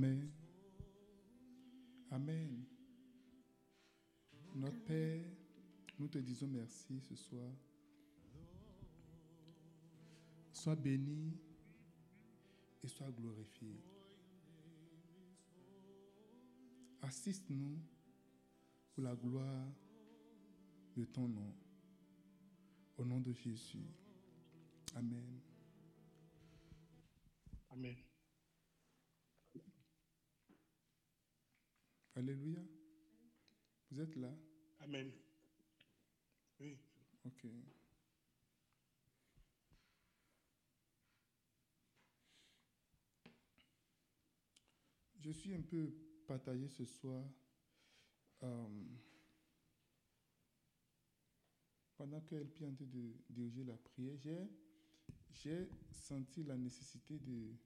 Amen. Amen. Notre Père, nous te disons merci ce soir. Sois béni et sois glorifié. Assiste-nous pour la gloire de ton nom. Au nom de Jésus. Amen. Amen. Alléluia. Vous êtes là? Amen. Oui. Ok. Je suis un peu partagé ce soir. Euh, pendant qu'elle est en train de diriger la prière, j'ai, senti la nécessité de,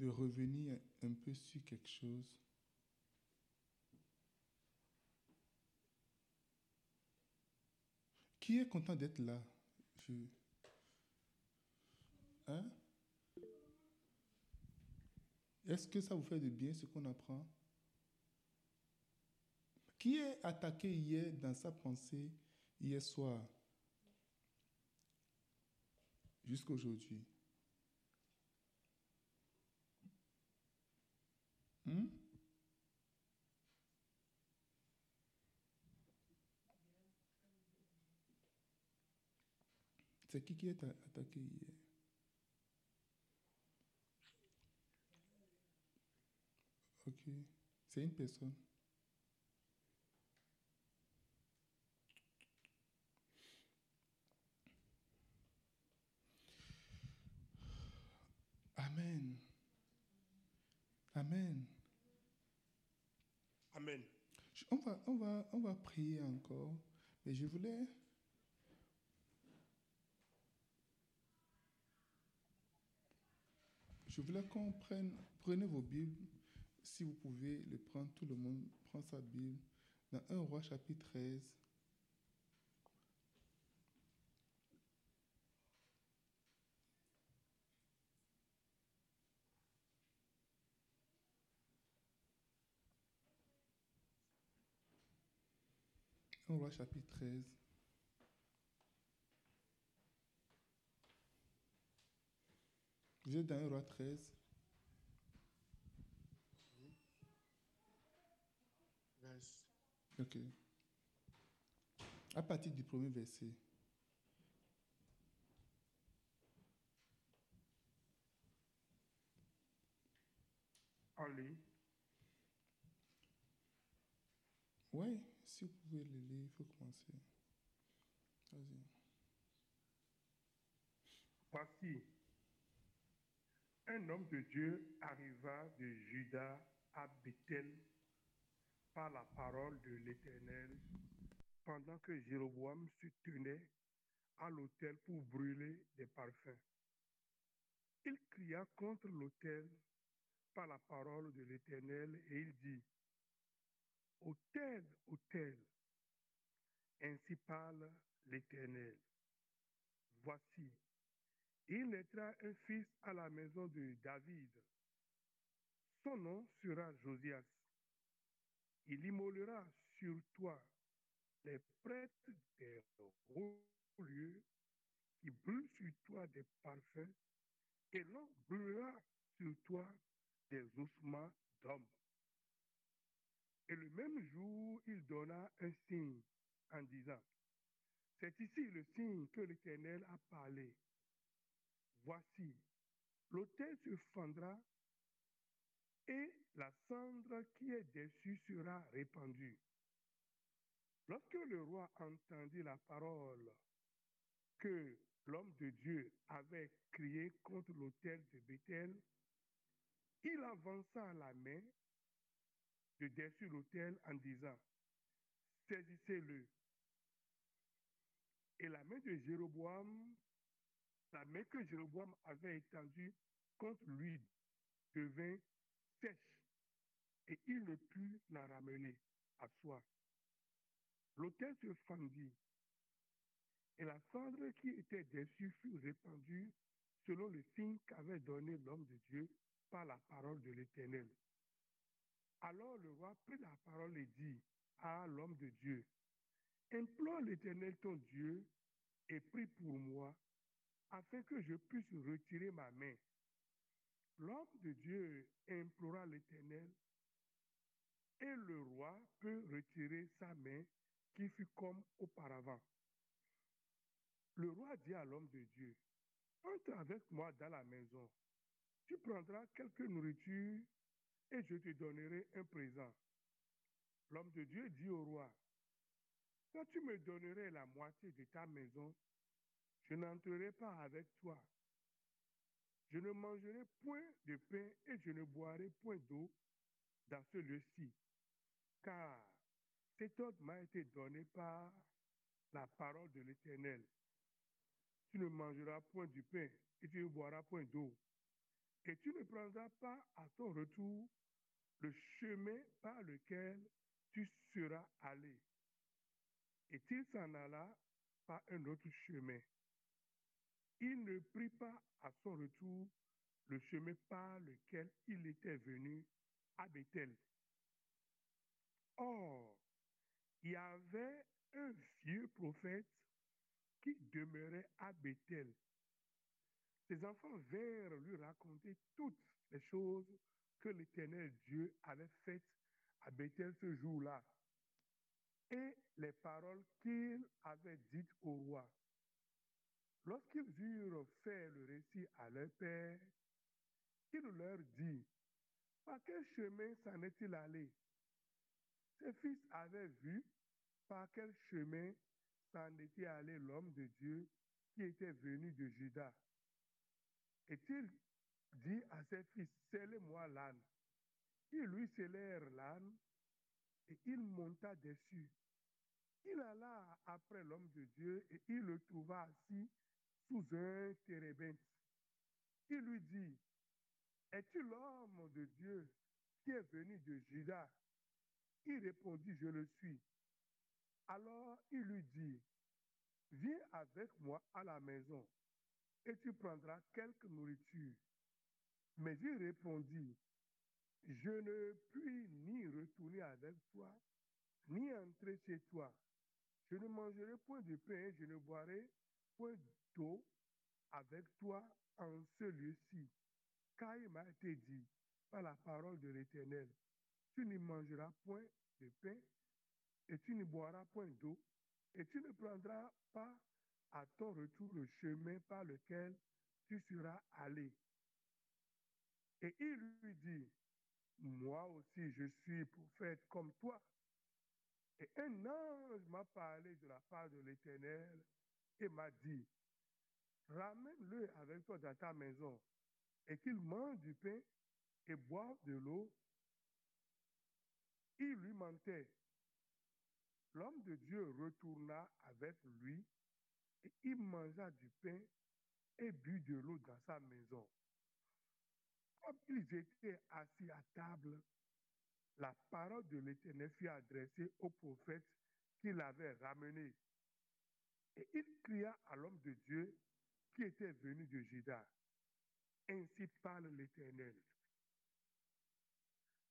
de revenir un peu sur quelque chose. Qui est content d'être là? Je... Hein? Est-ce que ça vous fait de bien ce qu'on apprend? Qui est attaqué hier dans sa pensée, hier soir, jusqu'aujourd'hui? Hmm? C'est qui qui est attaqué hier? Ok. C'est une personne. Amen. Amen. Amen. On va, on, va, on va prier encore, mais je voulais... Je voulais qu'on prenne, prenez vos Bibles, si vous pouvez le prendre, tout le monde prend sa Bible, dans 1 roi chapitre 13. Un roi chapitre 13. Vous êtes dans un roi 13. Verse. Ok. À partir du premier verset. Allez. Oui, si vous pouvez le lire, il faut commencer. Vas-y. Voici, un homme de Dieu arriva de Juda à Bethel par la parole de l'Éternel pendant que Jéroboam se tenait à l'autel pour brûler des parfums. Il cria contre l'autel par la parole de l'Éternel et il dit, Autel, autel, ainsi parle l'Éternel. Voici, il naîtra un fils à la maison de David. Son nom sera Josias. Il immolera sur toi les prêtres des hauts lieux qui brûlent sur toi des parfums, et l'on brûlera sur toi des ossements d'hommes. Et le même jour, il donna un signe en disant, C'est ici le signe que l'Éternel a parlé. Voici, l'autel se fendra et la cendre qui est dessus sera répandue. Lorsque le roi entendit la parole que l'homme de Dieu avait crié contre l'autel de Bethel, il avança la main de dessus l'autel en disant, saisissez-le. Et la main de Jéroboam, la main que Jéroboam avait étendue contre lui devint sèche et il ne put la ramener à soi. L'autel se fendit et la cendre qui était dessus fut répandue selon le signe qu'avait donné l'homme de Dieu par la parole de l'Éternel. Alors le roi prit la parole et dit à l'homme de Dieu, implore l'Éternel ton Dieu et prie pour moi, afin que je puisse retirer ma main. L'homme de Dieu implora l'Éternel, et le roi peut retirer sa main qui fut comme auparavant. Le roi dit à l'homme de Dieu, entre avec moi dans la maison, tu prendras quelque nourriture et je te donnerai un présent. L'homme de Dieu dit au roi, quand tu me donnerais la moitié de ta maison, je n'entrerai pas avec toi. Je ne mangerai point de pain et je ne boirai point d'eau dans ce lieu-ci, car cet ordre m'a été donné par la parole de l'Éternel. Tu ne mangeras point du pain et tu ne boiras point d'eau. Et tu ne prendras pas à ton retour le chemin par lequel tu seras allé. Et il s'en alla par un autre chemin. Il ne prit pas à son retour le chemin par lequel il était venu à Bethel. Or, il y avait un vieux prophète qui demeurait à Bethel. Ses enfants vinrent lui raconter toutes les choses que l'Éternel Dieu avait faites à Bethel ce jour-là et les paroles qu'il avait dites au roi. Lorsqu'ils eurent fait le récit à leur père, il leur dit, par quel chemin s'en est-il allé? Ses fils avaient vu par quel chemin s'en était allé l'homme de Dieu qui était venu de Juda. Et-il dit à ses fils, scellez-moi l'âne. Ils lui scellèrent l'âne et il monta dessus. Il alla après l'homme de Dieu et il le trouva assis sous un térébinthe. Il lui dit, es-tu l'homme de Dieu qui est venu de Juda? Il répondit, je le suis. Alors il lui dit, viens avec moi à la maison et tu prendras quelque nourriture. Mais il répondit, je ne puis ni retourner avec toi, ni entrer chez toi. Je ne mangerai point de pain, je ne boirai point avec toi en ce lieu-ci. Car il m'a été dit par la parole de l'Éternel, tu ne mangeras point de pain et tu ne boiras point d'eau et tu ne prendras pas à ton retour le chemin par lequel tu seras allé. Et il lui dit, moi aussi je suis prophète comme toi. Et un ange m'a parlé de la part de l'Éternel et m'a dit, ramène-le avec toi dans ta maison et qu'il mange du pain et boive de l'eau. Il lui mentait. L'homme de Dieu retourna avec lui et il mangea du pain et but de l'eau dans sa maison. Comme ils étaient assis à table, la parole de l'Éternel fut adressée au prophète qui l'avait ramené. Et il cria à l'homme de Dieu qui était venu de Juda. Ainsi parle l'Éternel.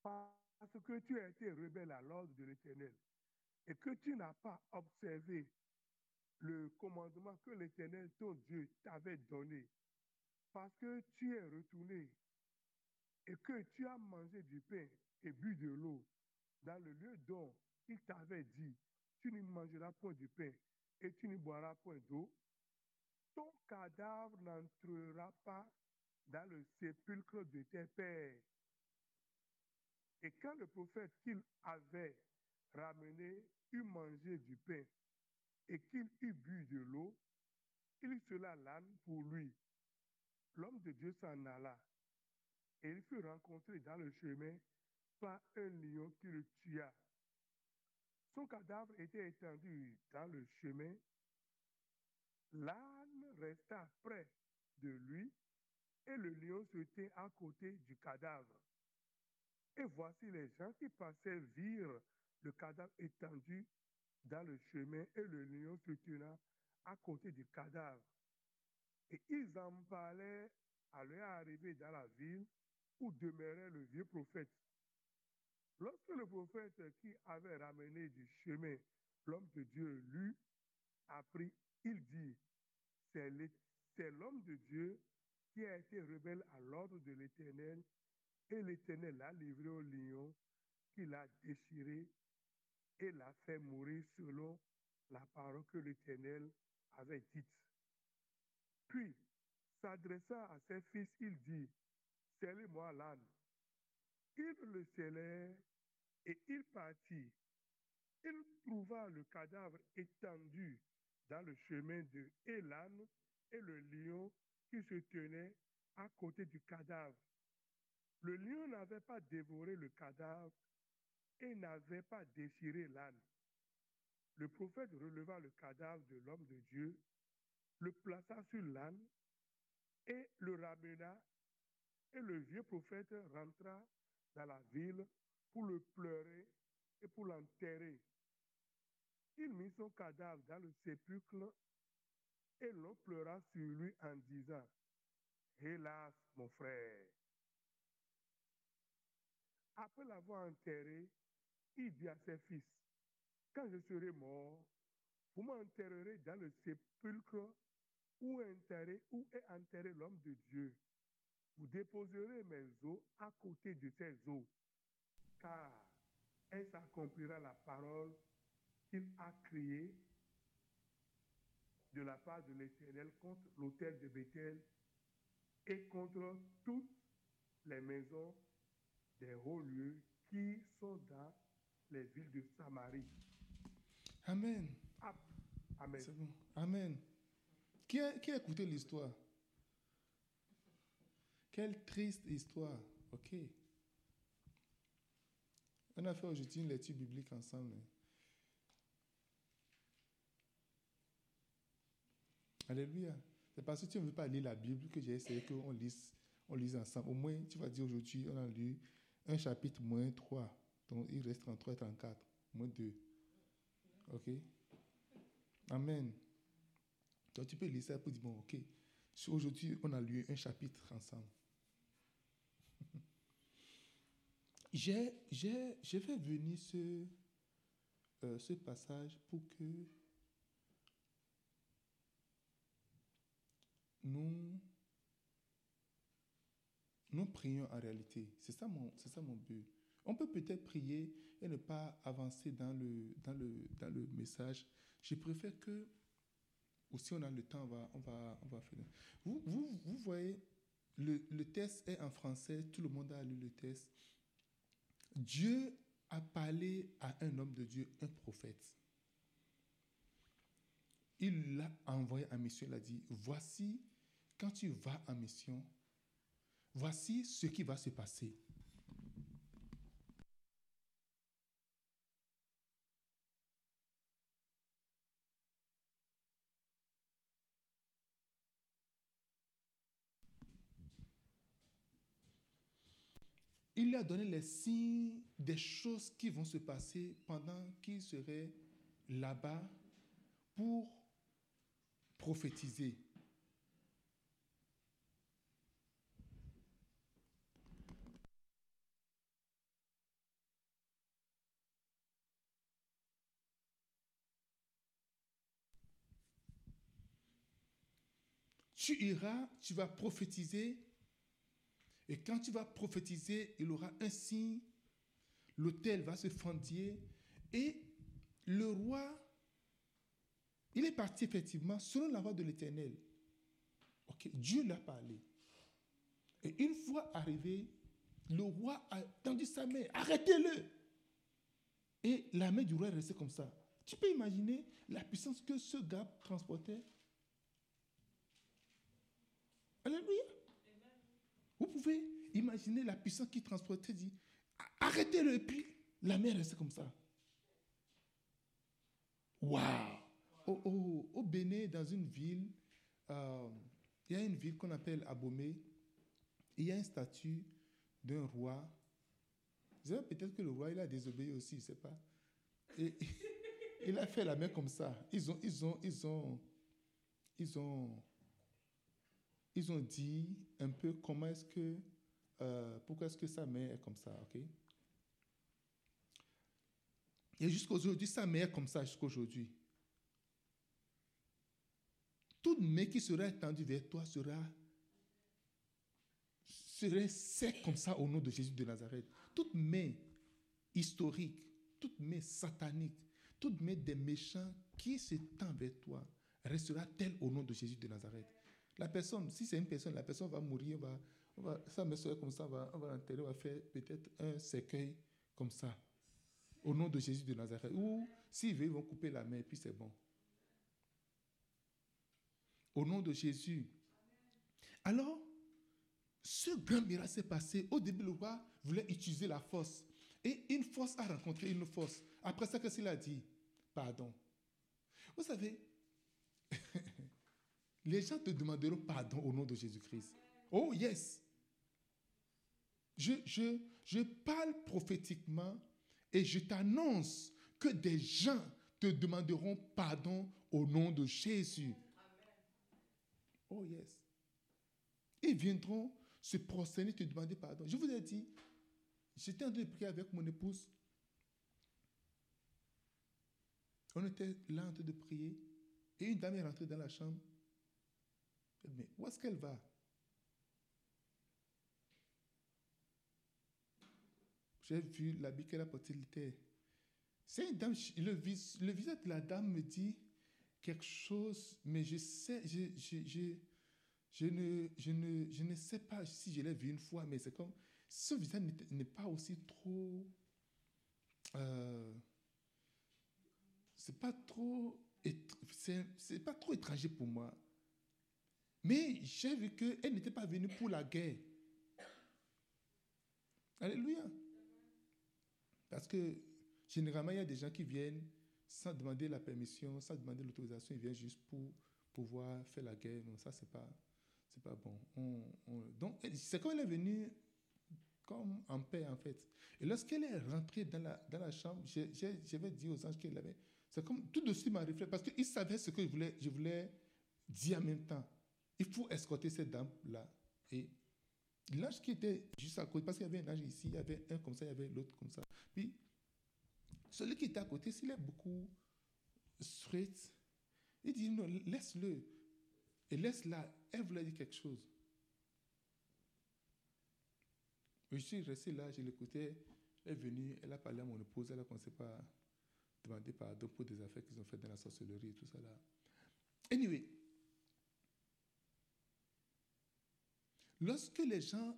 Parce que tu as été rebelle à l'ordre de l'Éternel et que tu n'as pas observé le commandement que l'Éternel, ton Dieu, t'avait donné, parce que tu es retourné et que tu as mangé du pain et bu de l'eau dans le lieu dont il t'avait dit, tu ne mangeras point du pain et tu ne boiras point d'eau, ton cadavre n'entrera pas dans le sépulcre de tes pères. Et quand le prophète qu'il avait ramené eut mangé du pain et qu'il eut bu de l'eau, il sela l'âne pour lui. L'homme de Dieu s'en alla et il fut rencontré dans le chemin par un lion qui le tua. Son cadavre était étendu dans le chemin. Resta près de lui et le lion se tint à côté du cadavre. Et voici les gens qui passaient virent le cadavre étendu dans le chemin et le lion se tenant à côté du cadavre. Et ils en parlaient à leur arrivée dans la ville où demeurait le vieux prophète. Lorsque le prophète qui avait ramené du chemin l'homme de Dieu lui a pris, il dit, c'est l'homme de Dieu qui a été rebelle à l'ordre de l'Éternel, et l'Éternel l'a livré au lion, qui l'a déchiré et l'a fait mourir selon la parole que l'Éternel avait dite. Puis, s'adressant à ses fils, il dit, Scellez-moi l'âne. Ils le scellèrent et il partit. Il trouva le cadavre étendu dans le chemin de l'âne et le lion qui se tenait à côté du cadavre. Le lion n'avait pas dévoré le cadavre et n'avait pas déchiré l'âne. Le prophète releva le cadavre de l'homme de Dieu, le plaça sur l'âne et le ramena. Et le vieux prophète rentra dans la ville pour le pleurer et pour l'enterrer. Il mit son cadavre dans le sépulcre et l'on pleura sur lui en disant, Hélas, mon frère. Après l'avoir enterré, il dit à ses fils, Quand je serai mort, vous m'enterrerez dans le sépulcre où est enterré, l'homme de Dieu. Vous déposerez mes os à côté de ses os, car elle s'accomplira la parole qu'il a criée de la part de l'Éternel contre l'autel de Bethel et contre toutes les maisons des hauts lieux qui sont dans les villes de Samarie. Amen. Ah, Amen. C'est bon. Amen. Qui a, qui a écouté l'histoire? Quelle triste histoire. Ok. On a fait aujourd'hui une lecture biblique ensemble. Alléluia. C'est parce que tu ne veux pas lire la Bible que j'ai essayé qu'on lise, on lise ensemble. Au moins, tu vas dire aujourd'hui, on a lu un chapitre moins 3. Donc, il reste 33 et 34. Moins 2. OK? Amen. Donc, tu peux lire ça pour dire, bon, OK. Aujourd'hui, on a lu un chapitre ensemble. J'ai, j'ai, j'ai fait venir ce, euh, ce passage pour que nous, nous prions en réalité. C'est ça mon, ça mon but. On peut peut-être prier et ne pas avancer dans le, dans le, dans le message. Je préfère que, ou si on a le temps, on va, on va, on va faire. Vous, vous, vous voyez, le, le test est en français, tout le monde a lu le test. Dieu a parlé à un homme de Dieu, un prophète. Il l'a envoyé en mission, il a dit, voici, quand tu vas en mission, voici ce qui va se passer. Il a donné les signes des choses qui vont se passer pendant qu'il serait là-bas pour prophétiser. Tu iras, tu vas prophétiser, et quand tu vas prophétiser, il aura un signe, l'autel va se fendir, et le roi, il est parti effectivement selon la voix de l'Éternel. Ok, Dieu l'a parlé. Et une fois arrivé, le roi a tendu sa main, arrêtez-le. Et la main du roi est restée comme ça. Tu peux imaginer la puissance que ce gars transportait? Alléluia. Vous pouvez imaginer la puissance qui transportait, dit, arrêtez-le, et puis la mer restait comme ça. Waouh! Au, au, dans une ville, euh, il y a une ville qu'on appelle Abomey, il y a une statue d'un roi. Peut-être que le roi, il a désobéi aussi, je ne sais pas. Il a fait la main comme ça. Ils ont, ils ont, ils ont, ils ont, ils ont dit un peu comment est-ce que, euh, pourquoi est-ce que sa main est comme ça, ok? Et jusqu'aujourd'hui, ça meurt comme ça jusqu'aujourd'hui. Toute main qui sera étendue vers toi sera, serait sec comme ça au nom de Jésus de Nazareth. Toute main historique, toute main satanique, toute main des méchants qui s'étend vers toi restera telle au nom de Jésus de Nazareth. La personne, si c'est une personne, la personne va mourir, va, on va, ça me serait comme ça, on va, va l'enterrer, on va faire peut-être un cercueil comme ça, au nom de Jésus de Nazareth. Ou s'ils veulent, ils vont couper la main, puis c'est bon. Au nom de Jésus. Alors, ce grand miracle s'est passé. Au début, le roi voulait utiliser la force. Et une force a rencontré une force. Après ça, qu'est-ce qu'il a dit? Pardon. Vous savez, les gens te demanderont pardon au nom de Jésus-Christ. Oh, yes. Je, je, je parle prophétiquement et je t'annonce que des gens te demanderont pardon au nom de Jésus. Oh, yes. Ils viendront se prosterner, te demander pardon. Je vous ai dit, j'étais en train de prier avec mon épouse. On était là en train de prier. Et une dame est rentrée dans la chambre. Mais où est-ce qu'elle va? J'ai vu l'habit qu'elle a porté. C'est le, visage de la dame me dit quelque chose, mais je sais, je ne sais pas si je l'ai vu une fois, mais c'est comme, ce visage n'est pas aussi trop, euh, c'est pas trop, c'est pas trop étranger pour moi. Mais j'ai vu qu'elle n'était pas venue pour la guerre. Alléluia. Parce que généralement, il y a des gens qui viennent sans demander la permission, sans demander l'autorisation, ils viennent juste pour pouvoir faire la guerre. Non, ça, c'est pas, pas bon. donc, c'est comme elle est venue comme en paix, en fait. Et lorsqu'elle est rentrée dans la, dans la chambre, j'avais dit aux anges qu'elle avait. C'est comme tout de suite m'a réfléchi, parce qu'il savait ce que je voulais, je voulais dire en même temps. Il faut escorter cette dame-là. Et l'ange qui était juste à côté, parce qu'il y avait un ange ici, il y avait un comme ça, il y avait l'autre comme ça. Puis, celui qui était à côté, s'il est beaucoup straight, il dit non, laisse-le. Et laisse-la. Elle voulait dire quelque chose. Je suis resté là, je l'écoutais. Elle est venue, elle a parlé à mon épouse, elle a commencé par demander pardon pour des affaires qu'ils ont faites dans la sorcellerie et tout ça là. Anyway, Lorsque les gens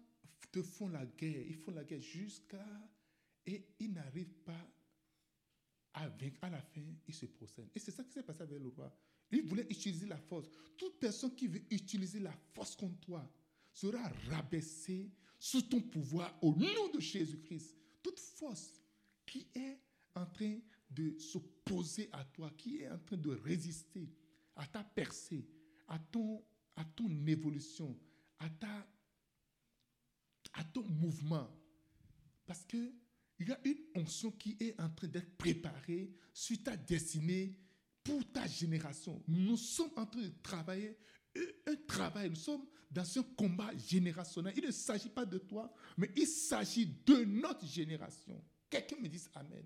te font la guerre, ils font la guerre jusqu'à... Et ils n'arrivent pas à vaincre. À la fin, ils se procèdent. Et c'est ça qui s'est passé avec le roi. Il voulait utiliser la force. Toute personne qui veut utiliser la force contre toi sera rabaissée sous ton pouvoir au nom de Jésus-Christ. Toute force qui est en train de s'opposer à toi, qui est en train de résister à ta percée, à ton, à ton évolution, à, ta, à ton mouvement. Parce qu'il y a une onction qui est en train d'être préparée sur ta destinée pour ta génération. Nous sommes en train de travailler un travail, nous sommes dans un combat générationnel. Il ne s'agit pas de toi, mais il s'agit de notre génération. Quelqu'un me dise Amen.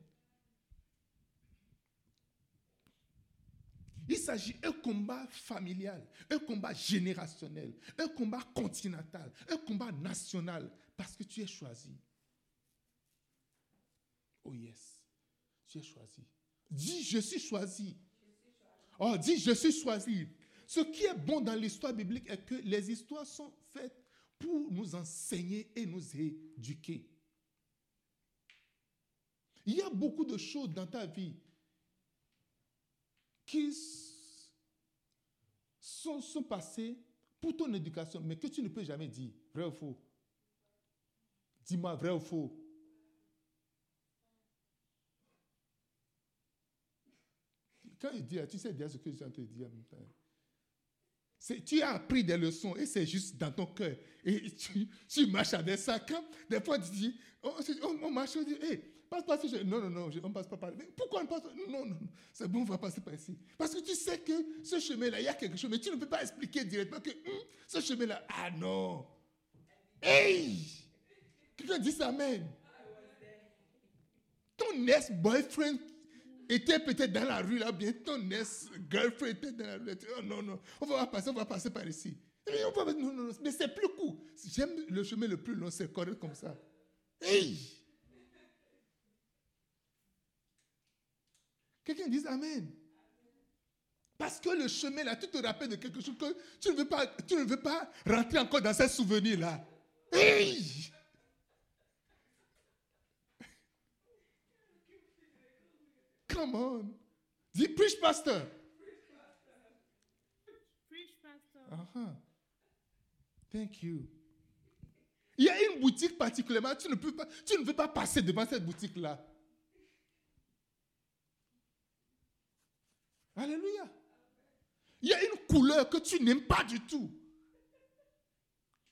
Il s'agit d'un combat familial, un combat générationnel, un combat continental, un combat national, parce que tu es choisi. Oh yes, tu es choisi. Dis, je suis choisi. Oh, dis, je suis choisi. Ce qui est bon dans l'histoire biblique est que les histoires sont faites pour nous enseigner et nous éduquer. Il y a beaucoup de choses dans ta vie qui sont, passés pour ton éducation, mais que tu ne peux jamais dire. Vrai ou faux Dis-moi vrai ou faux Quand il dit, tu sais déjà ce que je de dire en même temps. Tu as appris des leçons et c'est juste dans ton cœur. Et tu, tu marches avec ça. Quand des fois tu dis, on, on, marche, on dit, hé, Passe ici. Non, non, non, on ne passe pas par là. Mais pourquoi on passe Non, non, non. C'est bon, on va passer par ici. Parce que tu sais que ce chemin-là, il y a quelque chose, mais tu ne peux pas expliquer directement que hum, ce chemin-là, ah non. Hey Quelqu'un dit ça, Amen. Ton ex-boyfriend était peut-être dans la rue là, bien ton ex-girlfriend était dans la rue. Oh non, non, on va passer, on va passer par ici. non, non, non, mais c'est plus court. J'aime le chemin le plus long, c'est correct comme ça. Hey! Quelqu'un dit Amen. Parce que le chemin là, tu te rappelles de quelque chose que tu ne veux pas, tu ne veux pas rentrer encore dans ces souvenirs là. Hey! Come on. Dis, preach, pastor. Uh-huh. Thank you. Il y a une boutique particulièrement, tu ne, peux pas, tu ne veux pas passer devant cette boutique-là. Alléluia. Il y a une couleur que tu n'aimes pas du tout.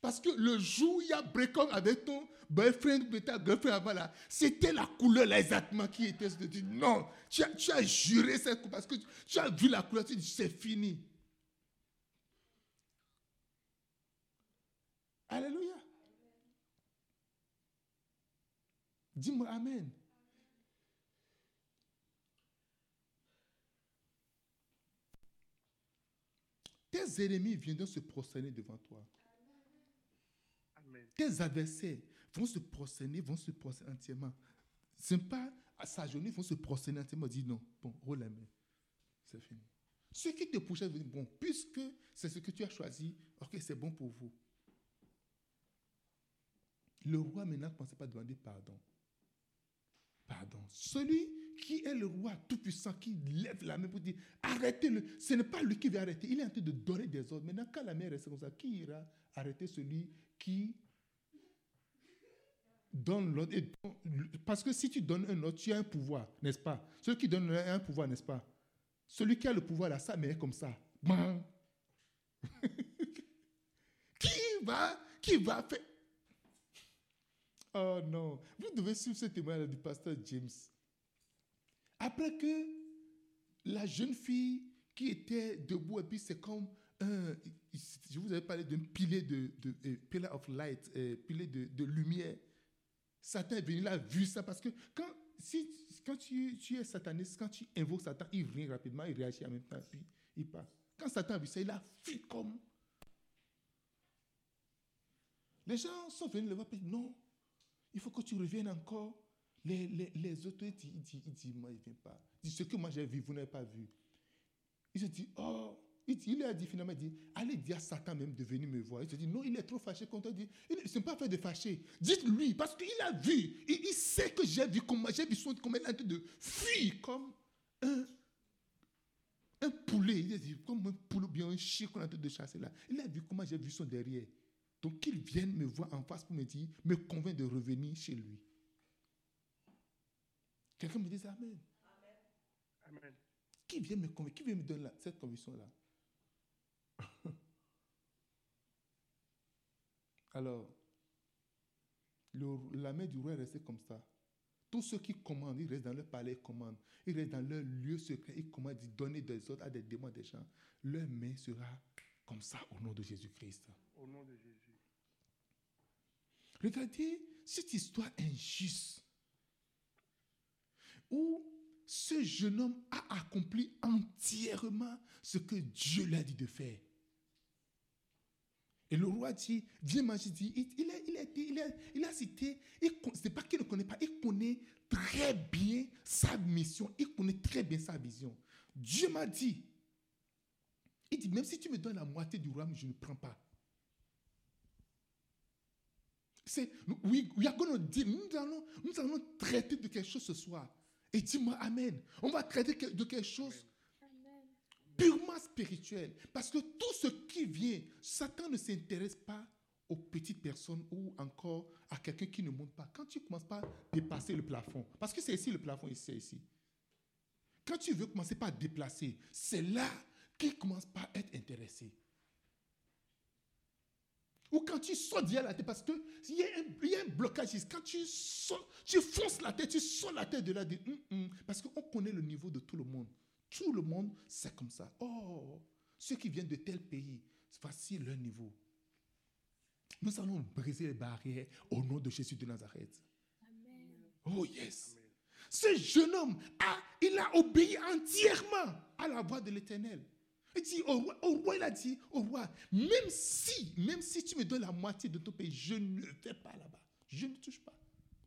Parce que le jour où il y a break-up avec ton boyfriend ou ta girlfriend avant là, c'était la couleur là exactement qui était. Non, tu as, tu as juré cette couleur parce que tu as vu la couleur, tu dis c'est fini. Alléluia. Dis-moi Amen. Tes ennemis viendront se prosterner devant toi. Amen. Tes adversaires vont se prosterner, vont se prosterner entièrement. Ce n'est pas à sa journée, ils vont se prosterner entièrement. Dis non, bon, roule la main. C'est fini. Ceux qui te poussent vont dire, bon, puisque c'est ce que tu as choisi, ok, c'est bon pour vous. Le roi maintenant ne pensait pas demander pardon. Pardon. Celui qui est le roi tout-puissant, qui lève la main pour dire arrêtez-le. Ce n'est pas lui qui va arrêter. Il est en train de donner des ordres. Maintenant, quand la main reste comme ça, qui ira arrêter celui qui donne l'ordre Parce que si tu donnes un ordre, tu as un pouvoir, n'est-ce pas? Celui qui donne un pouvoir, n'est-ce pas? Celui qui a le pouvoir, là, sa est comme ça. Qui va, qui va faire? Oh non, vous devez suivre ce témoignage du pasteur James. Après que la jeune fille qui était debout, et puis c'est comme un, je vous avais parlé d'un pilier de, euh, pillar of light, pilier de, lumière. Satan est venu, a vu ça parce que quand, si, quand tu, tu es sataniste, quand tu invoques Satan, il vient rapidement, il réagit en même temps, puis il part. Quand Satan a vu ça, il a fui comme. Les gens sont venus le voir, puis non, il faut que tu reviennes encore. Les, les, les autres, ils disent, ils disent, ils disent, moi, il ne vient pas. Il dit, ce que moi j'ai vu, vous n'avez pas vu. Il se dit, oh, il, il a dit finalement, il dit, allez dire à Satan même de venir me voir. Il se dit, non, il est trop fâché contre toi. Il n'est pas fait de fâcher. Dites-lui, parce qu'il a vu, il, il sait que j'ai vu comment, j'ai vu son, comment il est en train de fuir comme un, un poulet. Il a dit, comme un poulet, bien un chien qu'on est en train de chasser là. Il a vu comment j'ai vu son derrière. Donc qu'il vienne me voir en face pour me dire, me convaincre de revenir chez lui. Quelqu'un me dit Amen. Amen. Qui vient me convaincre? Qui vient me donner cette conviction-là? Alors, le- la main du roi est restée comme ça. Tous ceux qui commandent, ils restent dans leur palais, ils commandent. Ils restent dans leur lieu secret, ils commandent, ils donnent des ordres à des démons, des gens. Leur main sera comme ça au nom de Jésus-Christ. Au nom de Jésus. Regardez cette histoire injuste où ce jeune homme a accompli entièrement ce que Dieu lui a dit de faire. Et le roi dit, viens manger, dit, il, a, il, a, cité, ce n'est pas qu'il ne connaît pas, il connaît très bien sa mission, il connaît très bien sa vision. Dieu m'a dit, il dit, même si tu me donnes la moitié du royaume, je ne prends pas. C'est, allons, nous allons traiter de quelque chose ce soir. Et dis-moi Amen. On va traiter de quelque chose purement spirituel. Parce que tout ce qui vient, Satan ne s'intéresse pas aux petites personnes ou encore à quelqu'un qui ne monte pas. Quand tu commences pas à dépasser le plafond, parce que c'est ici le plafond, ici, c'est ici. Quand tu veux commencer par déplacer, c'est là qu'il commence par être intéressé. Ou quand tu sautes derrière la tête, parce qu'il y, a un- il y a un blocage ici. Quand tu, sautes, tu fonces la tête, tu sautes la tête de là, dis, Hum, hum. parce qu'on connaît le niveau de tout le monde. Tout le monde, c'est comme ça. Oh, ceux qui viennent de tel pays, voici leur niveau. Nous allons briser les barrières au nom de Jésus de Nazareth. Amen. Oh yes. Amen. Ce jeune homme, a, il a obéi entièrement à la voix de l'Éternel. Il dit au roi, il a dit au roi, même si, même si tu me donnes la moitié de ton pays, je ne vais pas là-bas. Je ne touche pas.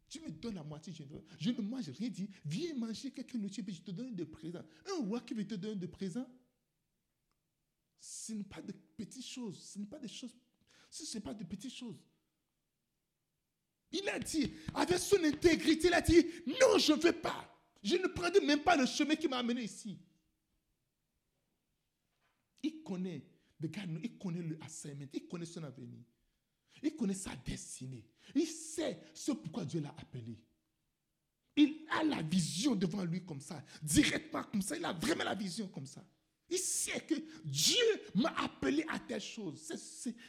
Tu me donnes la moitié, je ne, mange rien. Viens manger quelque nourriture, je te donne des présents. Un roi qui veut te donner des présents, ce n'est pas de petites choses. Ce n'est pas des choses. Ce n'est pas de petites choses. Il a dit, avec son intégrité, il a dit, non, je ne veux pas. Je ne prendrai même pas le chemin qui m'a amené ici. Il connaît, il connaît le assignment, il connaît son avenir. Il connaît sa destinée. Il sait ce pourquoi Dieu l'a appelé. Il a la vision devant lui comme ça, directement comme ça. Il a vraiment la vision comme ça. Il sait que Dieu m'a appelé à telle chose.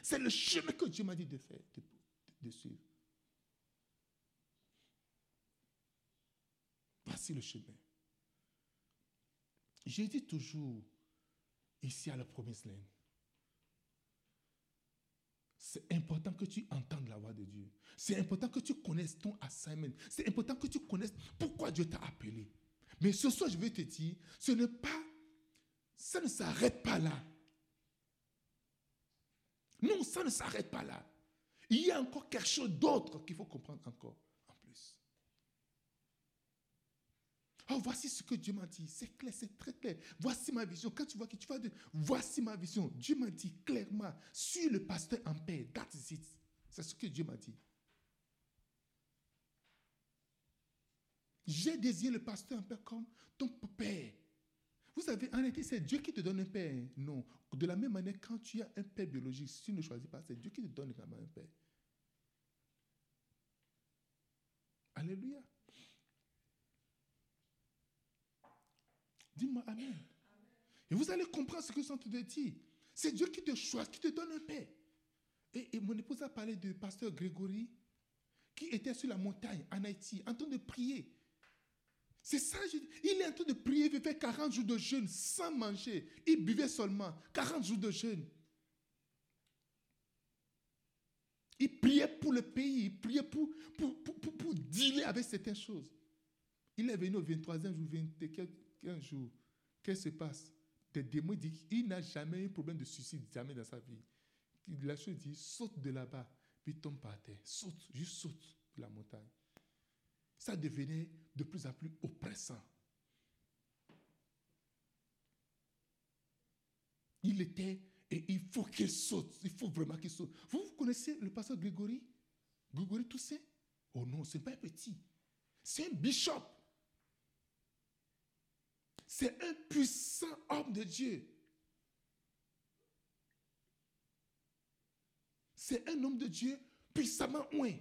C'est le chemin que Dieu m'a dit de faire, de, de suivre. Voici le chemin. J'ai dit toujours ici à la promesse Land, c'est important que tu entendes la voix de Dieu. C'est important que tu connaisses ton assignment. C'est important que tu connaisses pourquoi Dieu t'a appelé. Mais ce soir, je vais te dire, ce n'est pas, ça ne s'arrête pas là. Non, ça ne s'arrête pas là. Il y a encore quelque chose d'autre qu'il faut comprendre encore. Oh, voici ce que Dieu m'a dit. C'est clair, c'est très clair. Voici ma vision. Quand tu vois que tu vas de voici ma vision. Dieu m'a dit clairement, suis le pasteur en paix. That's it. C'est ce que Dieu m'a dit. J'ai désigné le pasteur en paix comme ton père. Vous savez, en réalité, c'est Dieu qui te donne un père. Non. De la même manière, quand tu as un père biologique, si tu ne choisis pas, c'est Dieu qui te donne également un père. Alléluia. Dis-moi Amen. Et vous allez comprendre ce que je train de dire. C'est Dieu qui te choisit, qui te donne un père. Et, mon épouse a parlé du pasteur Grégory, qui était sur la montagne en Haïti, en train de prier. C'est ça, il est en train de prier, il fait 40 jours de jeûne sans manger. Il buvait seulement 40 jours de jeûne. Il priait pour le pays, il priait pour, pour, pour, pour, dealer avec certaines choses. Il est venu au 23e jour, 24 un jour, qu'est-ce qui se passe Des démons disent qu'il n'a jamais eu problème de suicide, jamais dans sa vie. La chose dit saute de là-bas, puis tombe par terre. Saute, juste saute de la montagne. Ça devenait de plus en plus oppressant. Il était, et il faut qu'il saute, il faut vraiment qu'il saute. Vous, vous connaissez le pasteur Grégory? Grégory Toussaint? Oh non, ce n'est pas un petit. C'est un bishop. C'est un puissant homme de Dieu. C'est un homme de Dieu puissamment oint.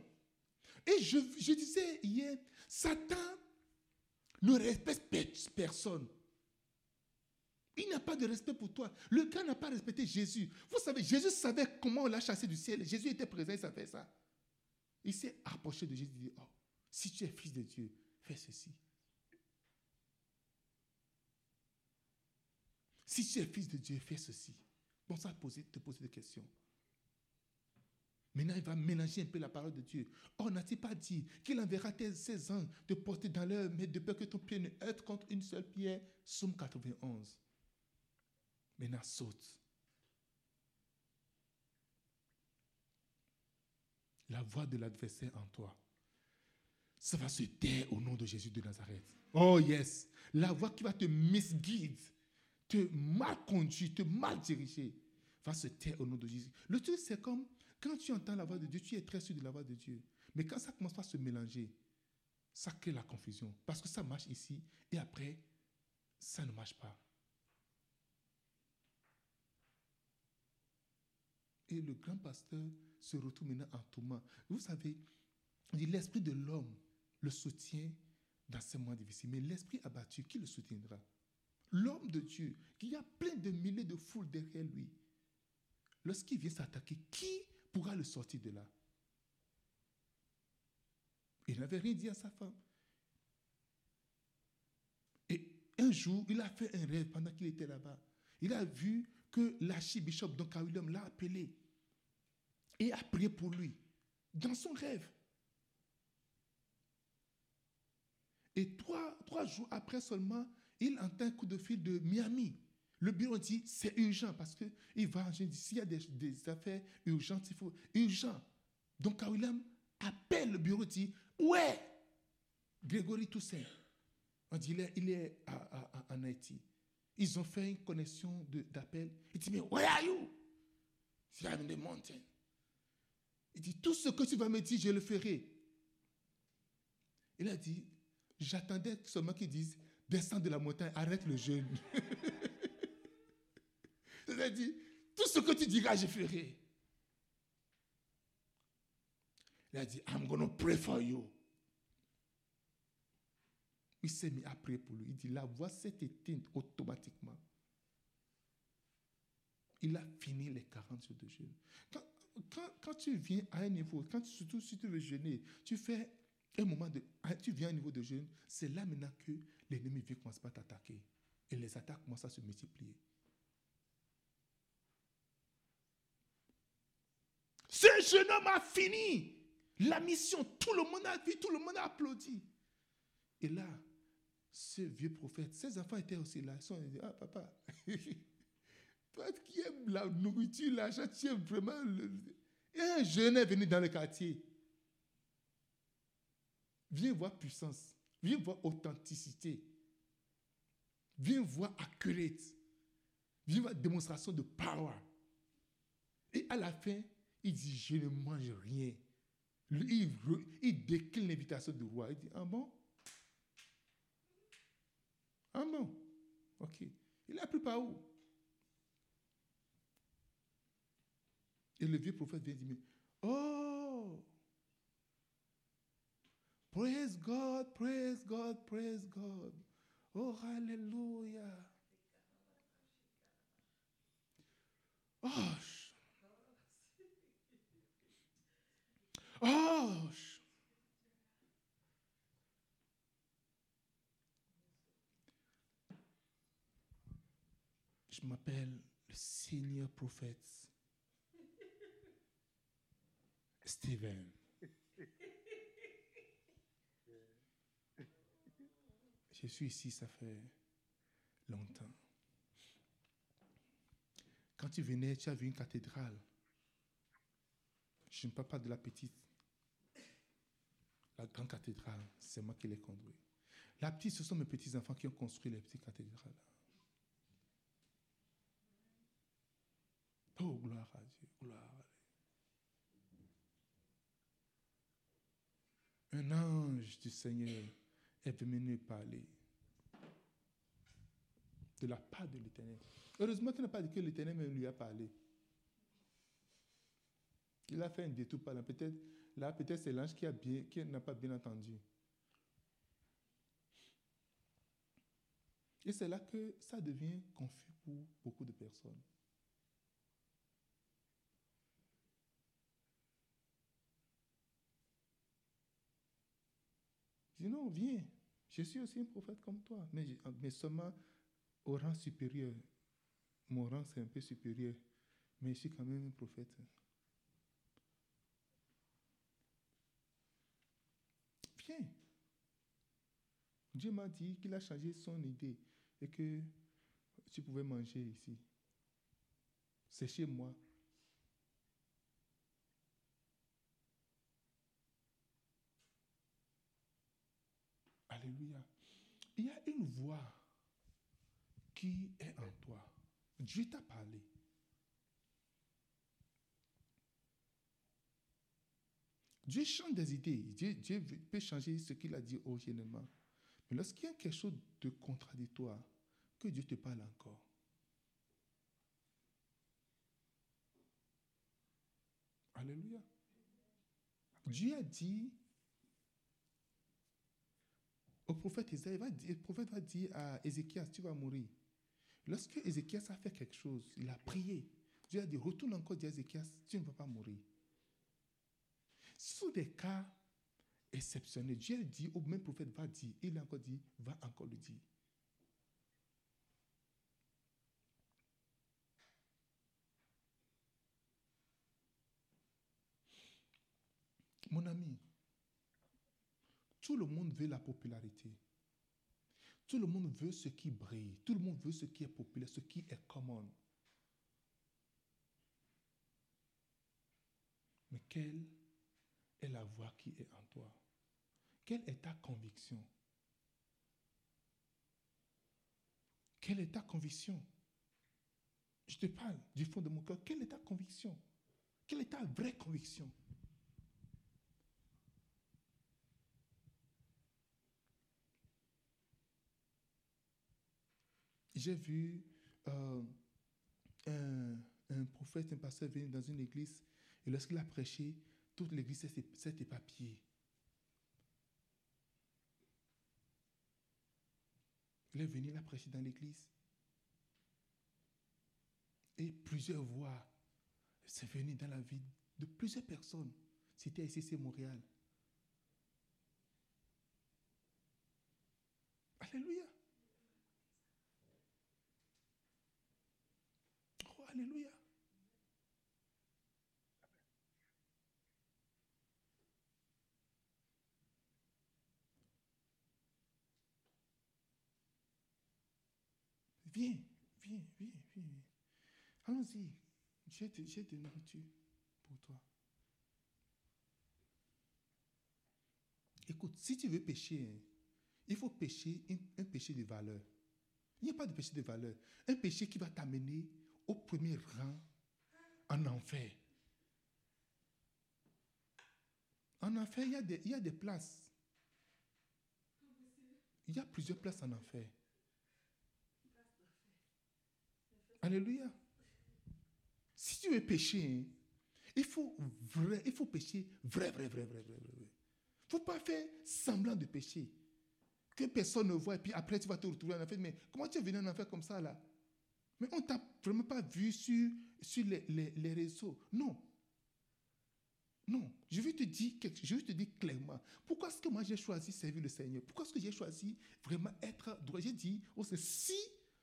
Et je, disais hier, Satan ne respecte personne. Il n'a pas de respect pour toi. Le gars n'a pas respecté Jésus. Vous savez, Jésus savait comment on l'a chassé du ciel. Jésus était présent, il savait ça. Il s'est approché de Jésus et dit, oh, si tu es fils de Dieu, fais ceci. Si tu es fils de Dieu, fais ceci. Bon, ça poser, te poser des questions. Maintenant, il va mélanger un peu la parole de Dieu. Oh, n'a-t-il pas dit qu'il enverra tes 16 ans de porter dans leur mais de peur que ton pied ne heurte contre une seule pierre? Somme 91. Maintenant, saute. La voix de l'adversaire en toi. Ça va se taire au nom de Jésus de Nazareth. Oh yes. La voix qui va te misguide te mal conduit, te mal dirigé, va se taire au nom de Jésus. Le truc, c'est comme quand tu entends la voix de Dieu, tu es très sûr de la voix de Dieu. Mais quand ça commence à se mélanger, ça crée la confusion. Parce que ça marche ici et après, ça ne marche pas. Et le grand pasteur se retrouve maintenant en tourment. Vous savez, l'esprit de l'homme le soutient dans ces moments difficiles. Mais l'esprit abattu, qui le soutiendra? L'homme de Dieu, qui a plein de milliers de foules derrière lui, lorsqu'il vient s'attaquer, qui pourra le sortir de là? Il n'avait rien dit à sa femme. Et un jour, il a fait un rêve pendant qu'il était là-bas. Il a vu que l'archibishop, donc William, l'a appelé et a prié pour lui dans son rêve. Et trois jours après seulement, il entend un coup de fil de Miami. Le bureau dit, c'est urgent parce qu'il va, je dis, s'il y a des, affaires urgentes, il faut urgent. Donc, quand William appelle le bureau, dit, ouais, Grégory Toussaint. On dit, il est, il est en Haïti. Ils ont fait une connexion d'appel. Il dit, mais where are you? Il I'm in the mountain. Il dit, tout ce que tu vas me dire, je le ferai. Il a dit, j'attendais seulement qu'ils disent, descends de la montagne, arrête le jeûne. Il a dit, tout ce que tu diras, je ferai. Il a dit, I'm going to pray for you. Il s'est mis à prier pour lui. Il dit, la voix s'est éteinte automatiquement. Il a fini les 40 jours de jeûne. Quand, quand- quand tu viens à un niveau, quand, surtout si tu veux jeûner, tu fais un moment de... Tu viens un niveau de jeûne, c'est là maintenant que l'ennemi vient commencer à t'attaquer. Et les attaques commencent à se multiplier. Ce jeune homme a fini la mission. Tout le monde a vu, tout le monde a applaudi. Et là, ce vieux prophète, ses enfants étaient aussi là. Ils sont disent, ah papa, toi qui aimes la nourriture, l'argent, tu aimes vraiment... Le... Et un jeune est venu dans le quartier. Viens voir puissance. Viens voir authenticité. Viens voir accurate. Viens voir démonstration de power. Et à la fin, il dit, je ne mange rien. Il, il décline l'invitation du roi. Il dit, ah bon? Ah bon? Ok. Il a pris par où? Et le vieux prophète vient dire, oh Praise God, praise God, praise God. Oh, hallelujah. Oh, oh. Je m'appelle le senior prophète Stephen. Je suis ici, ça fait longtemps. Quand tu venais, tu as vu une cathédrale. Je ne parle pas de la petite. La grande cathédrale, c'est moi qui l'ai conduit. La petite, ce sont mes petits-enfants qui ont construit les petites cathédrales. Oh, gloire à Dieu, gloire à Dieu. Un ange du Seigneur est venu parler de la part de l'Éternel. Heureusement qu'il n'a pas dit que l'Éternel lui a parlé. Il a fait un détour par là. Peut-être, là, peut-être c'est l'ange qui, a bien- qui n'a pas bien entendu. Et c'est là que ça devient confus pour beaucoup de personnes. Je dis non, viens. Je suis aussi un prophète comme toi, mais, mais seulement au rang supérieur. Mon rang, c'est un peu supérieur, mais je suis quand même un prophète. Viens. Dieu m'a dit qu'il a changé son idée et que tu pouvais manger ici. C'est chez moi. Alléluia. Il y a une voix qui est en toi. Dieu t'a parlé. Dieu change des idées. Dieu, peut changer ce qu'il a dit originellement. Mais lorsqu'il y a quelque chose de contradictoire, que Dieu te parle encore. Alléluia. Dieu a dit au prophète Isaïe, le prophète va dire à Ézéchias, tu vas mourir. Lorsque Ézéchias a fait quelque chose, il a prié. Dieu a dit, retourne encore à Ézéchias, tu ne vas pas mourir. Sous des cas exceptionnels, Dieu dit, au même prophète va dire, il a encore dit, va encore le dire. Mon ami, tout le monde veut la popularité. Tout le monde veut ce qui brille. Tout le monde veut ce qui est populaire, ce qui est common. Mais quelle est la voix qui est en toi? Quelle est ta conviction? Quelle est ta conviction? Je te parle du fond de mon cœur. Quelle est ta conviction? Quelle est ta vraie conviction? J'ai vu euh, un, prophète, un pasteur venir dans une église et lorsqu'il a prêché, toute l'église s'est éparpillée. Il est venu, il a prêché dans l'église. Et plusieurs voix, c'est venu dans la vie de plusieurs personnes. C'était ici, c'est Montréal. Alléluia. Oh, Alléluia. Viens, viens, viens, viens. Allons-y. J'ai de, nourriture pour toi. Écoute, si tu veux pécher, hein, il faut pécher un péché de valeur. Il n'y a pas de péché de valeur. Un péché qui va t'amener au premier rang en enfer. En enfer, il y a des, il y a des places. Il y a plusieurs places en enfer. Alléluia. Si tu veux pécher, hein, il faut vrai, il faut pécher vrai, vrai, vrai, vrai, vrai, vrai. vrai. Il ne faut pas faire semblant de pécher. Que personne ne voit et puis après tu vas te retrouver en enfer. Mais comment tu es venu en enfer comme ça là? Mais on ne t'a vraiment pas vu sur, sur les, les- réseaux. Non. Non. Je vais te dire. Je vais te dire clairement. Pourquoi est-ce que moi j'ai choisi servir le Seigneur? Pourquoi est-ce que j'ai choisi vraiment être droit? J'ai dit, oh, si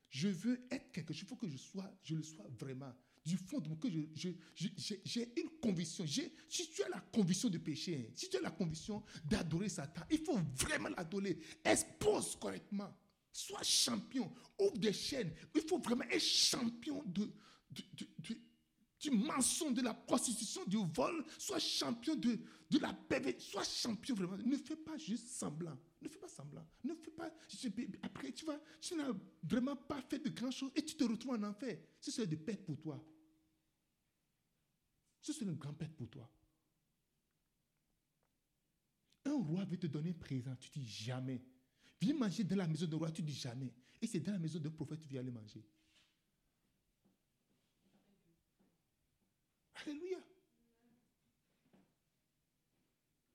je veux être quelque chose, il faut que je sois, je le sois vraiment. Du fond de mon cœur, j'ai une conviction. Si tu as la conviction de hein, si tu as la conviction d'adorer Satan, il faut vraiment l'adorer. Expose correctement. Sois champion. Ouvre des chaînes. Il faut vraiment être champion de, de- de- du mensonge, de la prostitution, du vol. Sois champion de, de la perversion. Sois champion vraiment. Ne fais pas juste semblant. Ne fais pas semblant. Ne fais pas. Après, tu vas, tu n'as vraiment pas fait de grand chose et tu te retrouves en enfer. Ce serait de perte pour toi. Ce serait une grande perte pour toi. Un roi veut te donner un présent, tu dis jamais. Viens manger dans la maison de roi, tu dis jamais. Et c'est dans la maison d'un prophète que tu viens aller manger. Alléluia.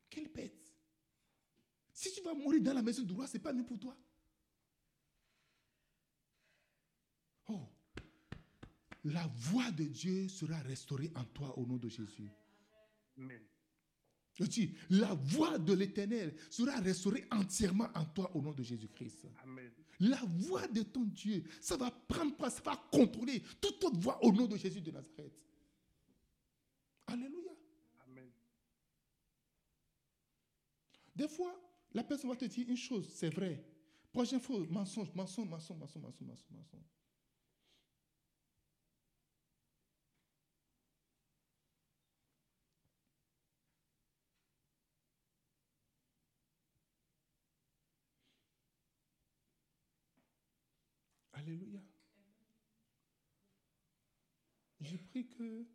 Quelle bête. Si tu vas mourir dans la maison du roi, ce n'est pas mieux pour toi. Oh, la voix de Dieu sera restaurée en toi au nom de Jésus. Amen. Je dis, la voix de l'Éternel sera restaurée entièrement en toi au nom de Jésus-Christ. Amen. La voix de ton Dieu, ça va prendre place, ça va contrôler toute autre voix au nom de Jésus de Nazareth. Alléluia. Amen. Des fois, la personne va te dire une chose, c'est vrai. Prochaine fois, mensonge, mensonge, mensonge, mensonge, mensonge, mensonge, mensonge. Alléluia. Je prie que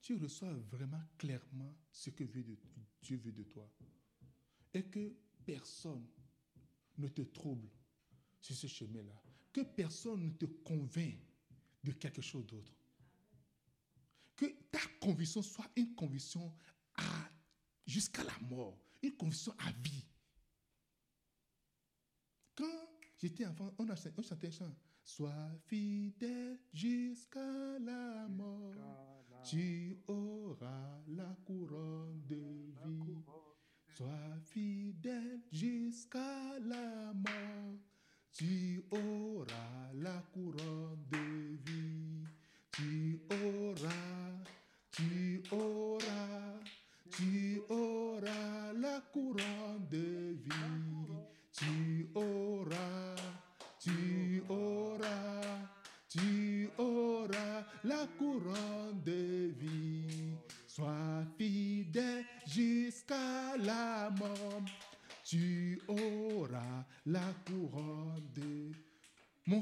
tu reçois vraiment clairement ce que Dieu veut de toi. Et que personne ne te trouble sur ce chemin-là. Que personne ne te convainc de quelque chose d'autre. Que ta conviction soit une conviction jusqu'à la mort, une conviction à vie. Quand j'étais enfant, on, a, on chantait un chant. Sois fidèle jusqu'à la mort. Tu auras la couronne de la vie. couronne Sois fidèle jusqu'à la mort. Tu auras la couronne de vie.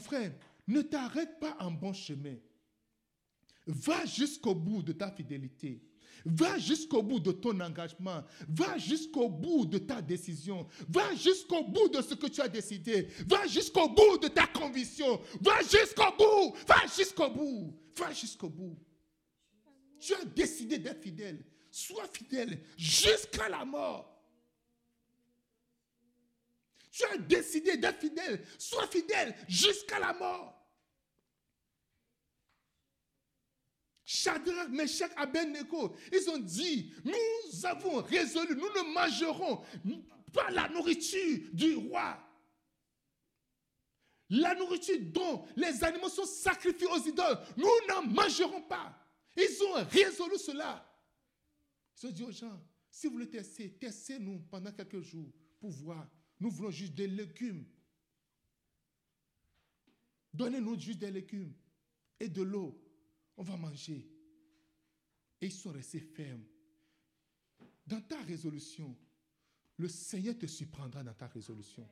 Frère, ne t'arrête pas en bon chemin. Va jusqu'au bout de ta fidélité. Va jusqu'au bout de ton engagement. Va jusqu'au bout de ta décision. Va jusqu'au bout de ce que tu as décidé. Va jusqu'au bout de ta conviction. Va jusqu'au bout. Va jusqu'au bout. Va jusqu'au bout. Tu as décidé d'être fidèle. Sois fidèle jusqu'à la mort. Tu as décidé d'être fidèle. Sois fidèle jusqu'à la mort. Shadrach, Meshach, Abednego, ils ont dit, nous avons résolu, nous ne mangerons pas la nourriture du roi. La nourriture dont les animaux sont sacrifiés aux idoles, nous n'en mangerons pas. Ils ont résolu cela. Ils ont dit aux gens, si vous voulez tester, testez-nous pendant quelques jours pour voir. Nous voulons juste des légumes. Donnez-nous juste des légumes et de l'eau. On va manger. Et ils sont restés fermes. Dans ta résolution, le Seigneur te surprendra dans ta résolution.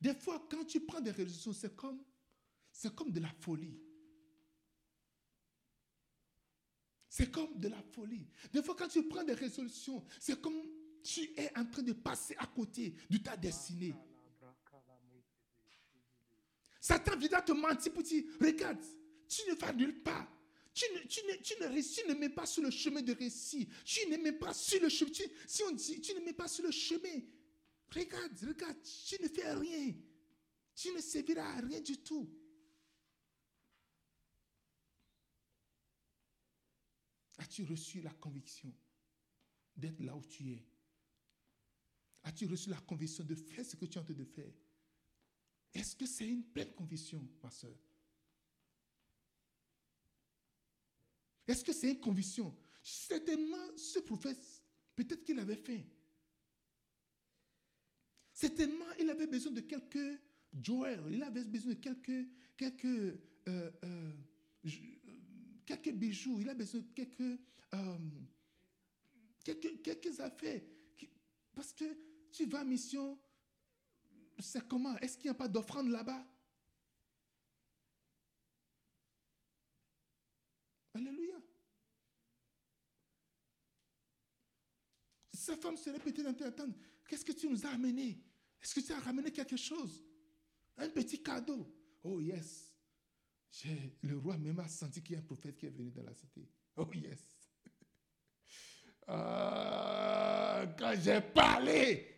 Des fois, quand tu prends des résolutions, c'est comme, c'est comme de la folie. C'est comme de la folie. Des fois, quand tu prends des résolutions, c'est comme tu es en train de passer à côté de ta destinée. Satan vient te mentir pour dire, regarde, tu ne vas nulle part. Tu ne, tu, ne, tu, ne, ne mets pas sur le chemin de récit. Tu ne mets pas sur le chemin. si on dit, tu ne mets pas sur le chemin. Regarde, regarde, tu ne fais rien. Tu ne serviras à rien du tout. As-tu reçu la conviction d'être là où tu es? As-tu reçu la conviction de faire ce que tu es en train de faire? Est-ce que c'est une pleine conviction, ma soeur? Est-ce que c'est une conviction? Certainement, ce prophète, peut-être qu'il avait faim. Certainement, il avait besoin de quelques Joël, il avait besoin de quelques, quelques, euh, euh, quelques bijoux, il a besoin de euh, quelques, quelques affaires. Parce que tu vas en mission, c'est comment? Est-ce qu'il n'y a pas d'offrande là-bas? Alléluia. Sa femme serait peut-être en train d'attendre. Qu'est-ce que tu nous as amené? Est-ce que tu as ramené quelque chose? Un petit cadeau Oh yes. Le roi même a senti qu'il y a un prophète qui est venu dans la cité. Oh yes. Ah, quand j'ai parlé,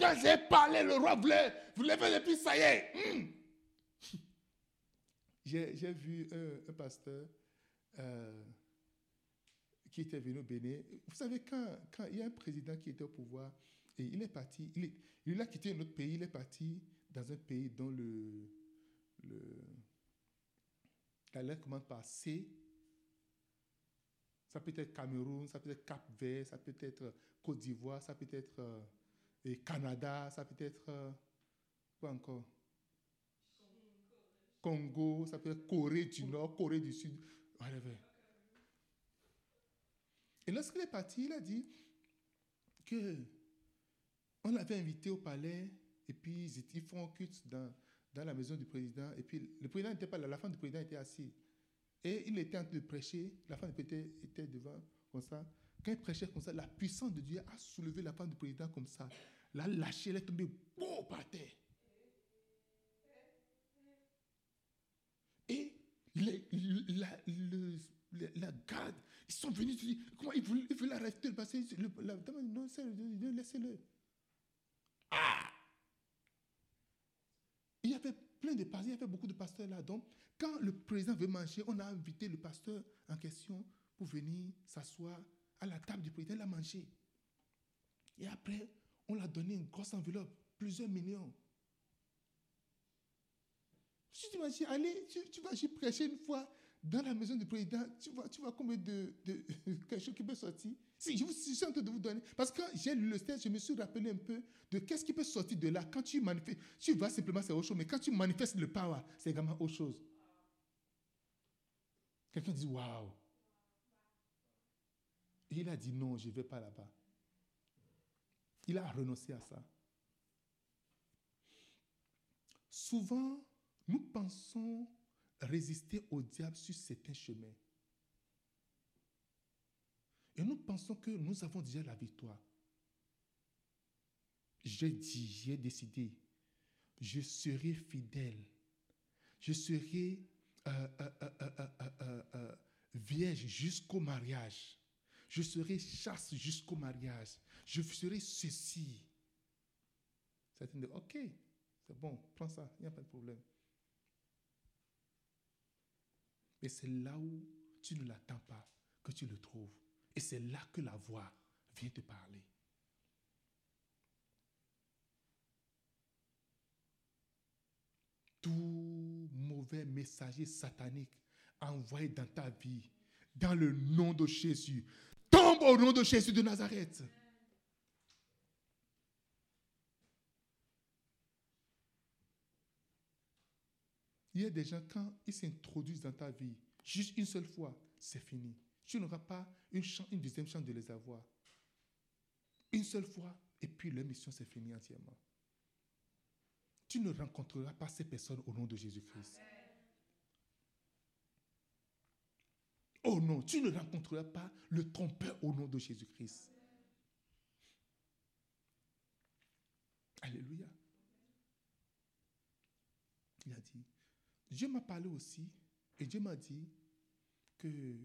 quand j'ai parlé, le roi voulait, voulait faire et puis ça y est. Hmm. J'ai vu un, pasteur euh, qui était venu au Bénin. Vous savez, quand, quand, il y a un président qui était au pouvoir, et il est parti, il, il a quitté notre pays, il est parti dans un pays dont le, le, la lettre commence par C. Ça peut être Cameroun, ça peut être Cap-Vert, ça peut être Côte d'Ivoire, ça peut être euh, et Canada, ça peut être euh, quoi encore? Congo, ça peut être Corée du Nord, Corée du Sud, whatever. Et lorsqu'il est parti, il a dit que on l'avait invité au palais et puis ils font un culte dans, la maison du président. Et puis le président n'était pas là, la femme du président était assise. Et il était en train de prêcher, la femme président était devant, comme ça. Quand il prêchait comme ça, la puissance de Dieu a soulevé la femme du président comme ça. L'a lâché, elle est tombée beau par terre. Et les, la, la, garde, ils sont venus, dire, comment ils veulent, ils veulent arrêter. Le, la dame non, laissez-le. Ah Il y avait plein de pasteurs, il y avait beaucoup de pasteurs là. Donc, quand le président veut manger, on a invité le pasteur en question pour venir s'asseoir à la table du président, il a mangé. Et après, on l'a donné une grosse enveloppe, plusieurs millions. Si tu m'imagines, allez, tu, vas prêcher une fois dans la maison du président, tu vois, tu vois combien de, de quelque chose qui peut sortir. Si je, vous, suis en train de vous donner, parce que quand j'ai lu le texte, je me suis rappelé un peu de qu'est-ce qui peut sortir de là. Quand tu manifestes, tu vas simplement, c'est autre chose, mais quand tu manifestes le power, c'est également autre chose. Quelqu'un dit waouh. Il a dit non, je ne vais pas là-bas. Il a renoncé à ça. Souvent, nous pensons résister au diable sur certains chemins. Et nous pensons que nous avons déjà la victoire. J'ai dit, j'ai décidé, je serai fidèle. Je serai euh, euh, euh, vierge jusqu'au mariage. Je serai chasse jusqu'au mariage. Je ferai ceci. Certains disent, ok, c'est bon, prends ça, il n'y a pas de problème. Mais c'est là où tu ne l'attends pas que tu le trouves. Et c'est là que la voix vient te parler. Tout mauvais messager satanique envoyé dans ta vie, dans le nom de Jésus, tombe au nom de Jésus de Nazareth. Il y a des gens, quand ils s'introduisent dans ta vie, juste une seule fois, c'est fini. Tu n'auras pas une, deuxième chance de les avoir. Une seule fois, et puis leur mission, c'est fini entièrement. Tu ne rencontreras pas ces personnes au nom de Jésus-Christ. Oh non, tu ne rencontreras pas le trompeur au nom de Jésus-Christ. Alléluia. Il a dit, Dieu m'a parlé aussi et Dieu m'a dit que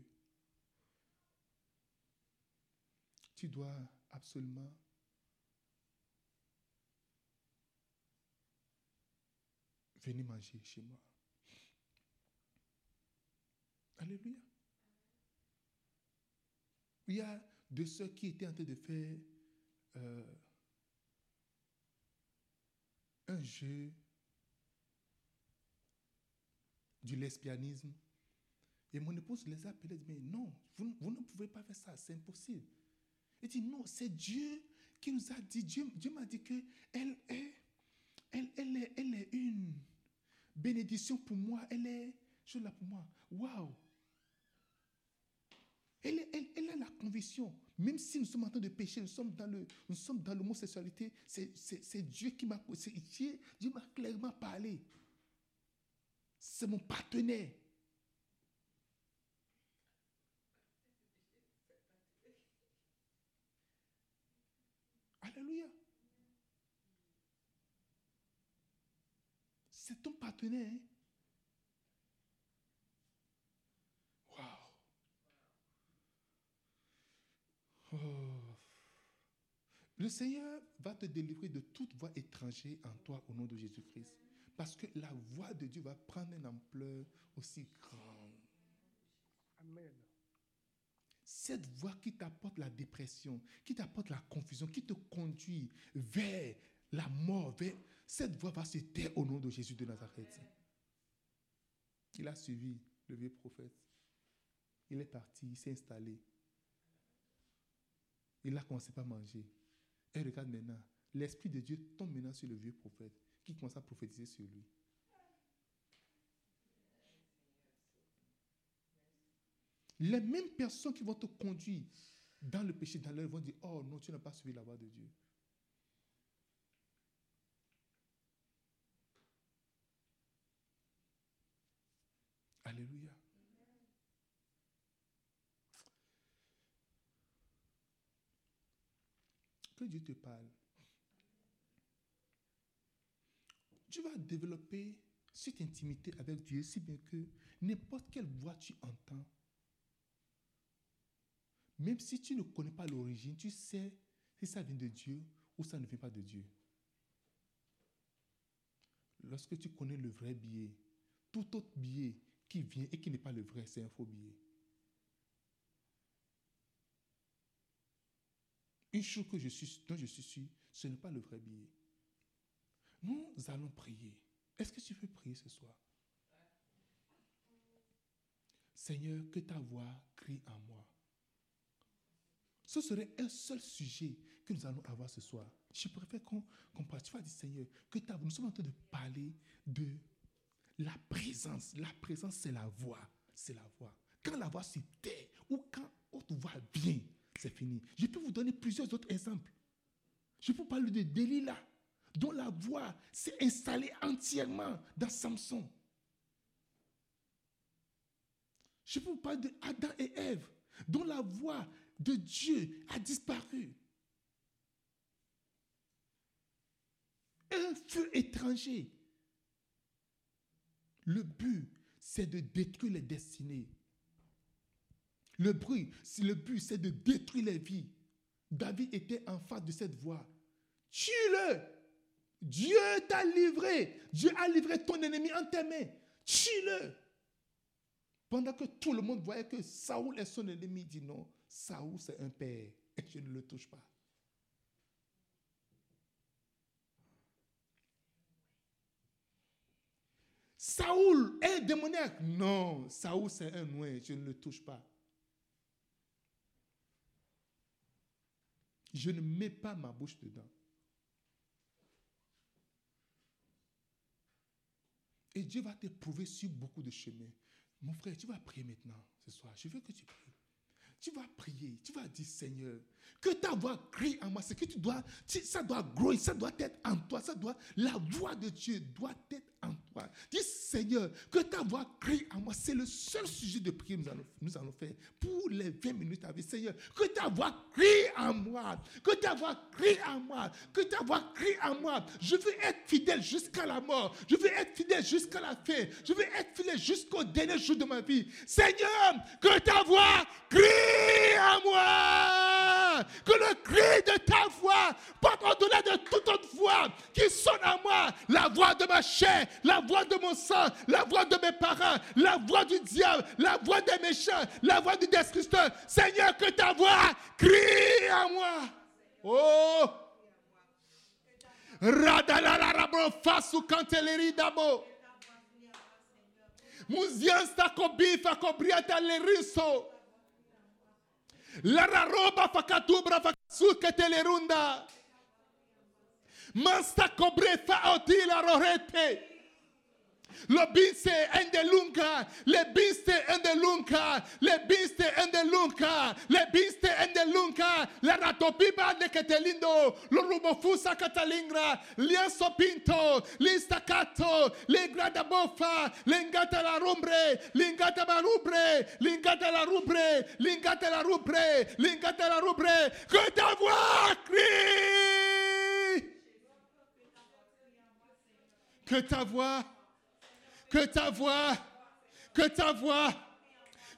tu dois absolument venir manger chez moi. Alléluia. Il y a de ceux qui étaient en train de faire euh, un jeu du lesbianisme. Et mon épouse les a appelés, mais non, vous, vous, ne pouvez pas faire ça, c'est impossible. Il dit, non, c'est Dieu qui nous a dit, Dieu, Dieu m'a dit que elle est, elle, elle, est, elle est une bénédiction pour moi, elle est, je là pour moi. Waouh! Elle, a la conviction, même si nous sommes en train de pécher, nous sommes dans le, nous sommes dans l'homosexualité, c'est Dieu qui m'a, Dieu, Dieu m'a clairement parlé. C'est mon partenaire. Alléluia. C'est ton partenaire. Hein? Oh. Le Seigneur va te délivrer de toute voix étrangère en toi au nom de Jésus-Christ. Parce que la voix de Dieu va prendre une ampleur aussi grande. Amen. Cette voix qui t'apporte la dépression, qui t'apporte la confusion, qui te conduit vers la mort, vers... cette voix va se taire au nom de Jésus de Nazareth. Il a suivi le vieux prophète. Il est parti, il s'est installé. Il a commencé à manger. Et regarde maintenant, l'Esprit de Dieu tombe maintenant sur le vieux prophète qui commence à prophétiser sur lui. Les mêmes personnes qui vont te conduire dans le péché, dans leur vont dire, oh non, tu n'as pas suivi la voie de Dieu. Alléluia. Dieu te parle. tu vas développer cette intimité avec Dieu si bien que n'importe quelle voix tu entends, même si tu ne connais pas l'origine, tu sais si ça vient de Dieu ou ça ne vient pas de Dieu. Lorsque tu connais le vrai billet, tout autre billet qui vient et qui n'est pas le vrai, c'est un faux billet. Une chose que je suis, dont je suis sûr, ce n'est pas le vrai billet. Nous allons prier. Est-ce que tu veux prier ce soir? Seigneur, que ta voix crie en moi. Ce serait un seul sujet que nous allons avoir ce soir. Je préfère qu'on parle. Tu vas dire, Seigneur, que ta. Nous sommes en train de parler de la présence. La présence, c'est la voix. C'est la voix. quand la voix se tait ou quand autre voix vient, fini. Je peux vous donner plusieurs autres exemples. Je peux parler de Delilah, dont la voix s'est installée entièrement dans Samson. Je peux vous parler de Adam et Ève, dont la voix de Dieu a disparu. Un feu étranger. Le but, c'est de détruire les destinées. Le bruit, le but, c'est de détruire les vies. David était en face de cette voix. Tue-le. Dieu t'a livré. Dieu a livré ton ennemi en tes mains. Tue-le. Pendant que tout le monde voyait que Saoul est son ennemi, il dit non, Saoul c'est un père. Et je ne le touche pas. Saoul est démoniaque. Non, Saoul c'est un noir, je ne le touche pas. Je ne mets pas ma bouche dedans. Et Dieu va te prouver sur beaucoup de chemins. Mon frère, tu vas prier maintenant, ce soir. Je veux que tu pries. Tu vas prier, tu vas dire Seigneur, que ta voix crie en moi. C'est que tu dois, ça doit grouiller, ça doit être en toi. Ça doit, la voix de Dieu doit être Dis Seigneur, que ta voix crie en moi. C'est le seul sujet de prière que nous allons, nous faire pour les 20 minutes avec Seigneur. Que ta voix crie en moi. Que ta voix crie en moi. Que ta voix crie en moi. Je veux être fidèle jusqu'à la mort. Je veux être fidèle jusqu'à la fin. Je veux être fidèle jusqu'au dernier jour de ma vie. Seigneur, que ta voix crie en moi. Que le cri de ta voix porte au-delà de toute autre voix qui sonne en moi. La voix de ma chair, la voix de mon sang, la voix de mes parents, la voix du diable, la voix des méchants, la voix du destructeur. Seigneur, que ta voix crie en moi. Oh! Dabo. La raroba facatubra que telerunda. Masta cobrefa otila rorete. Le beeste en de lunca, le beeste en de lunca, le beeste en de lunca, le beeste en de lunca, la ratopiba de Ketelindo, lo rubofusa catalingra, lienzo pinto, l'istaccato, le grada boffa, l'ingata la rumbre, l'ingata la rumbre, l'ingata la rumbre, l'ingata la rumbre, l'ingata la rumbre, que ta voix crie! Que ta voix que ta voix, que ta voix,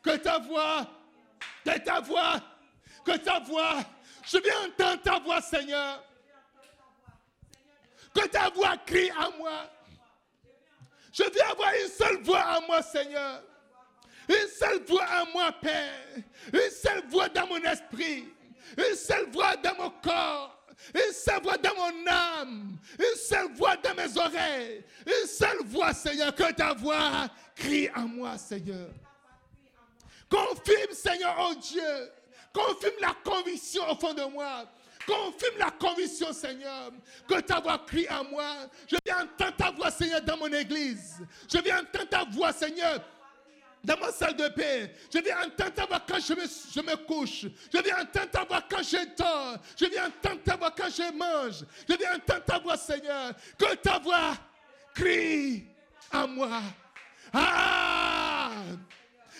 que ta voix, que ta voix, que ta voix, je viens entendre ta voix, Seigneur. Que ta voix crie à moi. Je viens avoir une seule voix à moi, Seigneur. Une seule voix à moi, Père. Une seule voix dans mon esprit. Une seule voix dans mon corps. Une seule voix dans mon âme. Une seule voix dans mes oreilles. Une seule voix, Seigneur. Que ta voix crie en moi, Seigneur. Confirme, Seigneur, oh Dieu. Confirme la conviction au fond de moi. Confirme la conviction, Seigneur, que ta voix crie en moi. Je viens entendre ta voix, Seigneur, dans mon église. Je viens entendre ta voix, Seigneur, dans ma salle de paix. Je viens entendre ta voix quand je me, je me couche. Je viens entendre ta voix quand je dors. Je viens entendre ta voix quand je mange. Je viens entendre ta voix, Seigneur. Que ta voix crie en moi. Ah!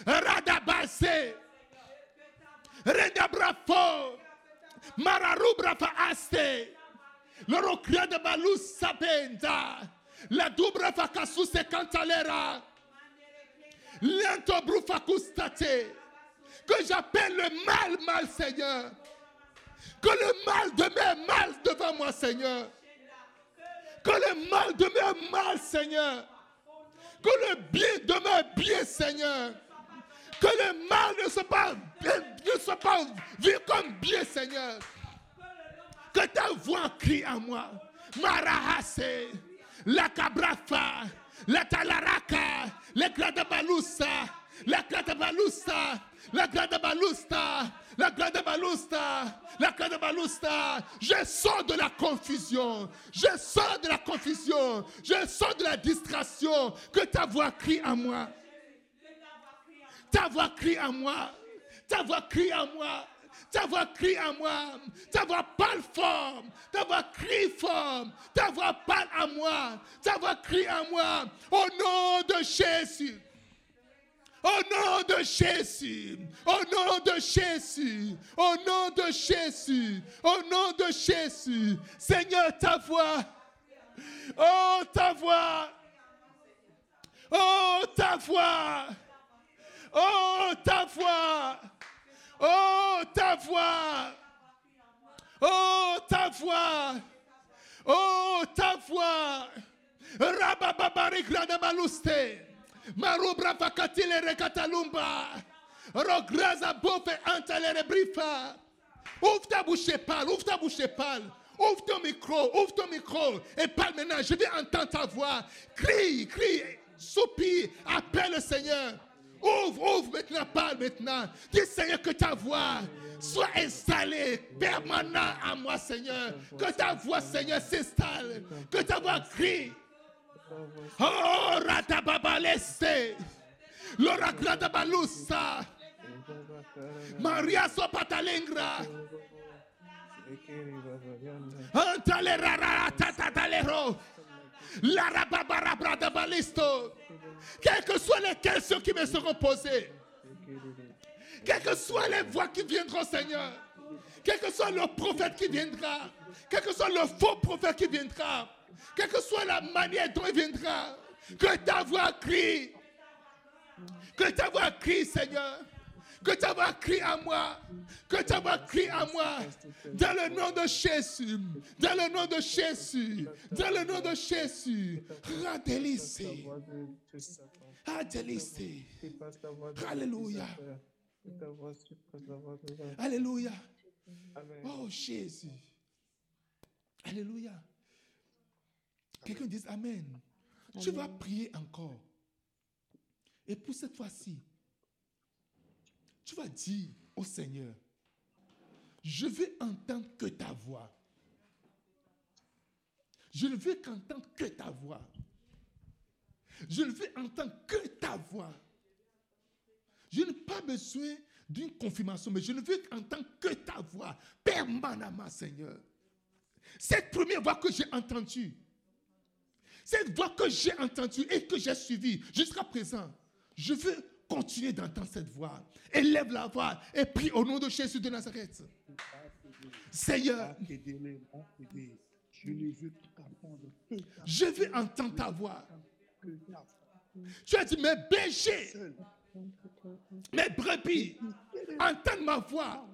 Radabase. Redabrafo. Mararubra fa aste. Loro de balus sapenta. La dubra fa casuse cantalera. Que j'appelle le mal, mal, Seigneur. Que le mal demeure mal devant moi, Seigneur. Que le mal demeure mal, Seigneur. Que le bien demeure bien, Seigneur. Que le mal ne soit pas, ne pas vu comme bien, Seigneur. Que ta voix crie à moi. Marahase, la cabrafa, la talaraka, la gradabalusa, la gradabalusa, la gradabalusta, la gradabalusta, la gradabalusta. Je sors de la confusion. Je sors de la confusion. Je sors de la distraction. Que ta voix crie à moi. Ta voix crie à moi. Ta voix crie à moi. Ta voix crie à moi. Ta voix parle fort. Ta voix crie fort. Ta voix parle à moi. Ta voix crie à moi. Au nom de Jésus. Au nom de Jésus, au nom de Jésus, au nom de Jésus, au nom de Jésus, Seigneur, ta voix, oh ta voix, oh ta voix, oh ta voix, oh ta voix, oh ta voix, oh ta voix, Rabababarik Radamaluste. Marubra vakatile rekatalumba. Rograza bofe antalere brifa. Ouvre ta bouche et parle, ouvre ta bouche et parle. Ouvre ton micro, ouvre ton micro et parle maintenant. Je vais entendre ta voix. Crie, crie, soupire, appelle le Seigneur. Ouvre, ouvre maintenant, parle maintenant. Dis Seigneur que ta voix soit installée permanent à moi, Seigneur. Que ta voix, Seigneur, s'installe. Que ta voix crie. Oh, ratababaleste. Lora gradabalusa. Maria sopatalengra. Antale. La rababarabradabalisto. Quelles que soient les questions qui me seront posées. Quelles que soient les voix qui viendront, Seigneur. Quel que soit le prophète qui viendra. Quel que soit le faux prophète qui viendra. Quelle que soit la manière dont il viendra. Que ta voix crie. Que ta voix crie, Seigneur. Que ta voix crie à moi. Que ta voix crie à moi. Dans le nom de Jésus. Dans le nom de Jésus. Dans le nom de Jésus. Radélissé. Radélissé. Alléluia. Alléluia. Oh Jésus. Alléluia. Quelqu'un dit Amen. Tu vas prier encore. Et pour cette fois-ci, tu vas dire au Seigneur, je veux entendre que ta voix. Je ne veux qu'entendre que ta voix. Je ne veux entendre que ta voix. Je n'ai pas besoin d'une confirmation, mais je ne veux entendre que ta voix permanemment, Seigneur. Cette première voix que j'ai entendue, cette voix que j'ai entendue et que j'ai suivie jusqu'à présent, je veux continuer d'entendre cette voix. Élève la voix et prie au nom de Jésus de Nazareth. Seigneur, je veux entendre ta voix. Tu as dit, mes bergers, mes brebis entendent ma voix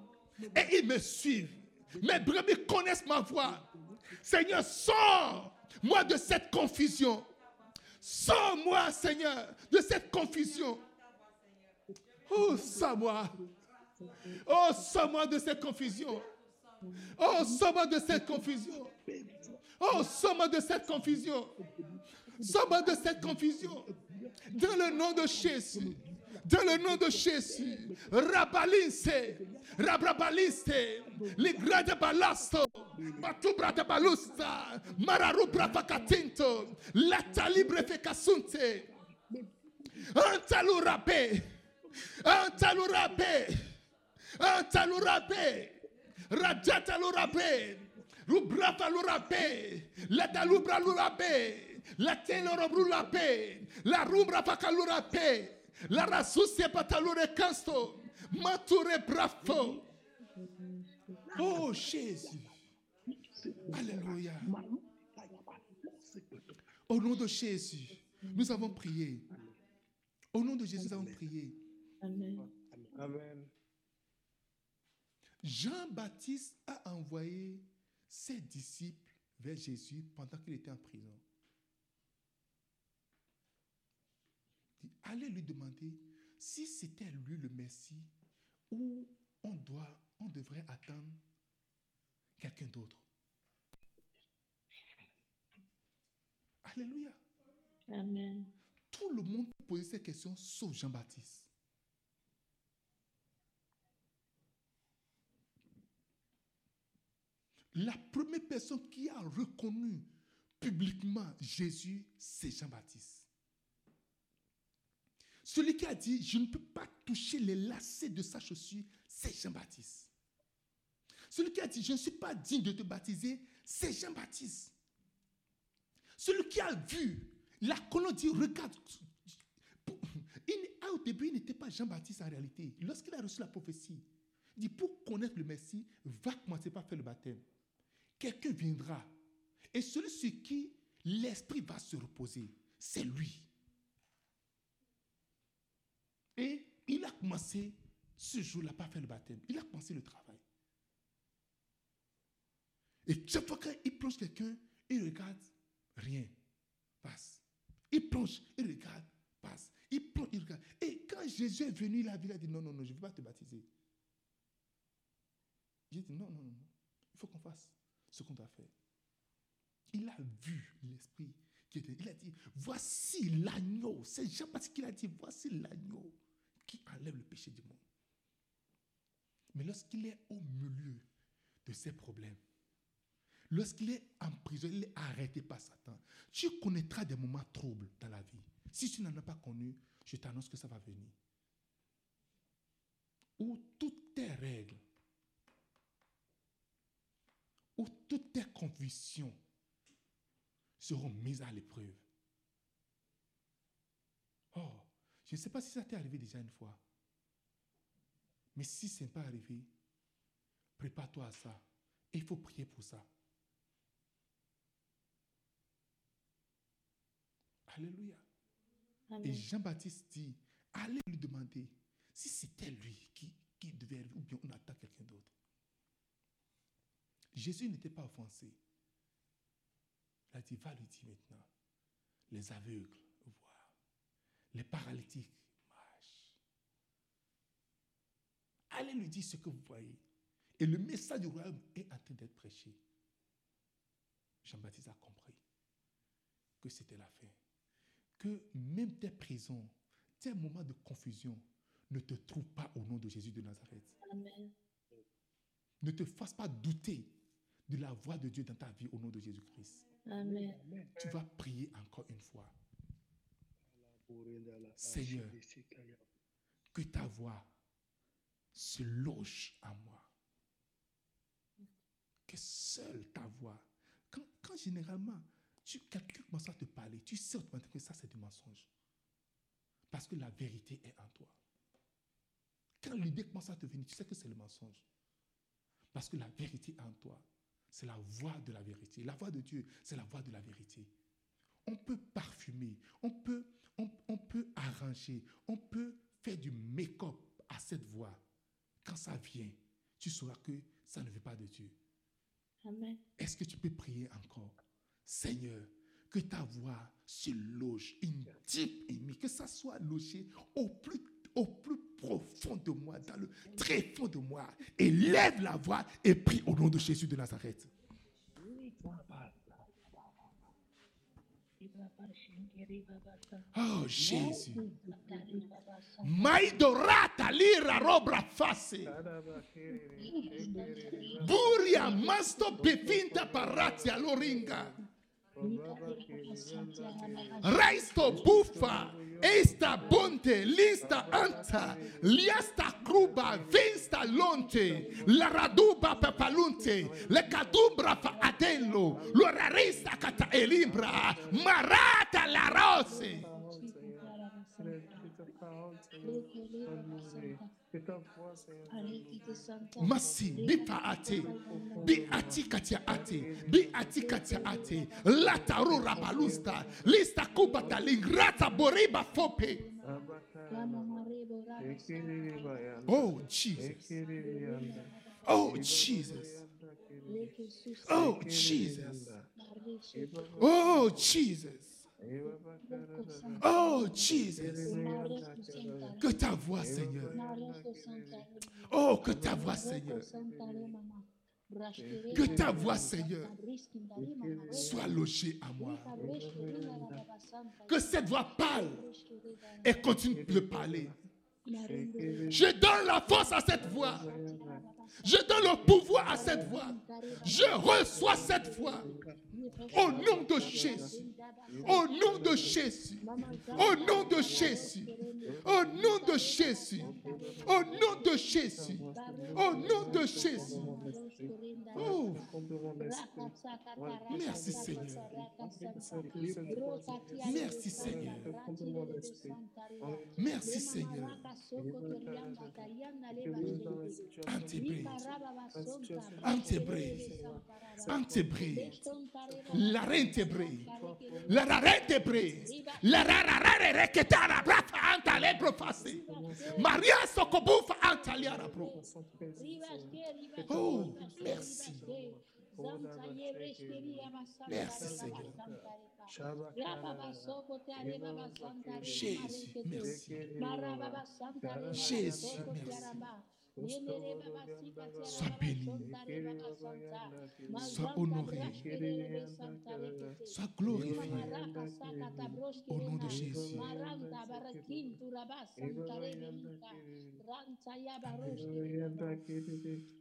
et ils me suivent. Mes brebis connaissent ma voix. Seigneur, sors-moi de cette confusion. Sors-moi, Seigneur, de cette confusion. Oh, sors-moi. Oh, sors-moi de cette confusion. Oh, sors-moi de cette confusion. Oh, sors-moi de cette confusion. Sors-moi de cette confusion. Dans le nom de Jésus. Dans le nom de Jésus. Rabalinse. Rabrabaliste. Ligrade balasto. Matubra de balusta. Mararubra vakatinto. Latalibre fekasunte. Antalurape. Antalurape. Antalurape. Rajatalurape. Rubrata lurape. Latalubra lurape. La telorobrulape. La rumbra pakalurape. La rasusie patalure casto. Mature bravo. Oh Jésus. Alléluia. Au nom de Jésus, nous avons prié. Au nom de Jésus, nous avons prié. Amen. Amen. Jean-Baptiste a envoyé ses disciples vers Jésus pendant qu'il était en prison. Il dit, Allez lui demander si c'était lui le Messie ou on, doit, on devrait attendre quelqu'un d'autre. Alléluia. Amen. Tout le monde posait ces questions sauf Jean-Baptiste. La première personne qui a reconnu publiquement Jésus, c'est Jean-Baptiste. Celui qui a dit, je ne peux pas toucher les lacets de sa chaussure, c'est Jean-Baptiste. Celui qui a dit, je ne suis pas digne de te baptiser, c'est Jean-Baptiste. Celui qui a vu la colonne dit, regarde, au début, il n'était pas Jean-Baptiste en réalité. Lorsqu'il a reçu la prophétie, il dit, pour connaître le Messie, va commencer par faire le baptême. Quelqu'un viendra. Et celui sur qui l'Esprit va se reposer, c'est lui. Et il a commencé ce jour-là par faire le baptême. Il a commencé le travail. Et chaque fois qu'il plonge quelqu'un, il regarde, rien passe. Il plonge, il regarde, passe. Il plonge, il regarde. Et quand Jésus est venu, il a dit non, non, non, je ne veux pas te baptiser. J'ai dit non, non, non, il faut qu'on fasse ce qu'on doit faire. Il a vu l'Esprit qui était. Il a dit voici l'agneau. C'est Jean-Baptiste qui l'a dit voici l'agneau qui enlève le péché du monde. Mais lorsqu'il est au milieu de ses problèmes, lorsqu'il est en prison, il est arrêté par Satan, tu connaîtras des moments troubles dans la vie. Si tu n'en as pas connu, je t'annonce que ça va venir. Où toutes tes règles, où toutes tes convictions seront mises à l'épreuve. Oh, je ne sais pas si ça t'est arrivé déjà une fois. Mais si ce n'est pas arrivé, prépare-toi à ça. Et il faut prier pour ça. Alléluia. Et Jean-Baptiste dit, allez lui demander si c'était lui qui, qui devait arriver ou bien on attend quelqu'un d'autre. Jésus n'était pas offensé. Il a dit, va lui dire maintenant, les aveugles voient, les paralytiques marchent. Allez lui dire ce que vous voyez. Et le message du royaume est en train d'être prêché. Jean-Baptiste a compris que c'était la fin. Que même tes prisons, tes moments de confusion ne te trouvent pas au nom de Jésus de Nazareth. Amen. Ne te fasse pas douter de la voix de Dieu dans ta vie au nom de Jésus-Christ. Amen. Tu vas prier encore une fois. Seigneur, que ta voix se loge en moi. Que seule ta voix. Quand, quand généralement, tu, quelqu'un commence à te parler, tu sais automatiquement que ça c'est du mensonge. Parce que la vérité est en toi. Quand l'idée commence à te venir, tu sais que c'est le mensonge. Parce que la vérité est en toi. C'est la voix de la vérité. La voix de Dieu, c'est la voix de la vérité. On peut parfumer, on peut, on, on peut arranger, on peut faire du make-up à cette voix. Quand ça vient, tu sauras que ça ne vient pas de Dieu. Amen. Est-ce que tu peux prier encore? Seigneur, que ta voix se loge deep in me, que ça soit logé au plus, au plus profond de moi, dans le très fond de moi. Et lève la voix et prie au nom de Jésus de Nazareth. Oh Jésus. Maidorata lira robra face. Buria masto bevinta paratia loringa. Raisto bufa, esta bonte, lista anta, liasta cruba, vinsta lonte, la raduba papalunte, le cadumbra fa adello, lo rarista cata elimbra, marata la rose. Masi, bipa ate, bi ati katia ate, bi ati katia ate, lata rura balusta, lista kubata lingrata boriba fope. Oh Jesus, oh Jesus, oh Jesus, oh Jesus. Oh Jesus, que ta voix Seigneur, oh que ta voix Seigneur, que ta voix Seigneur soit logée à moi. Que cette voix parle et continue de parler. Je donne la force à cette voix. Je donne le pouvoir à cette voix. Je reçois cette voix. Au nom de Jésus. Au nom de Jésus. Au nom de Jésus. Au nom de Jésus. Au nom de Jésus. Au nom de Jésus. Oh, Merci, Seigneur. Merci, Seigneur. Merci, Seigneur. Antébré. Antébré. Antébré. La rentébré. La rentébré. La ta la brafa anta le profase. Maria sokobufa anta liara pro. Oh, merci. Merci, Seigneur. Jésus, merci. Jésus, merci. Sois béni. Sois honoré. Sois glorifié. Au nom de Jésus.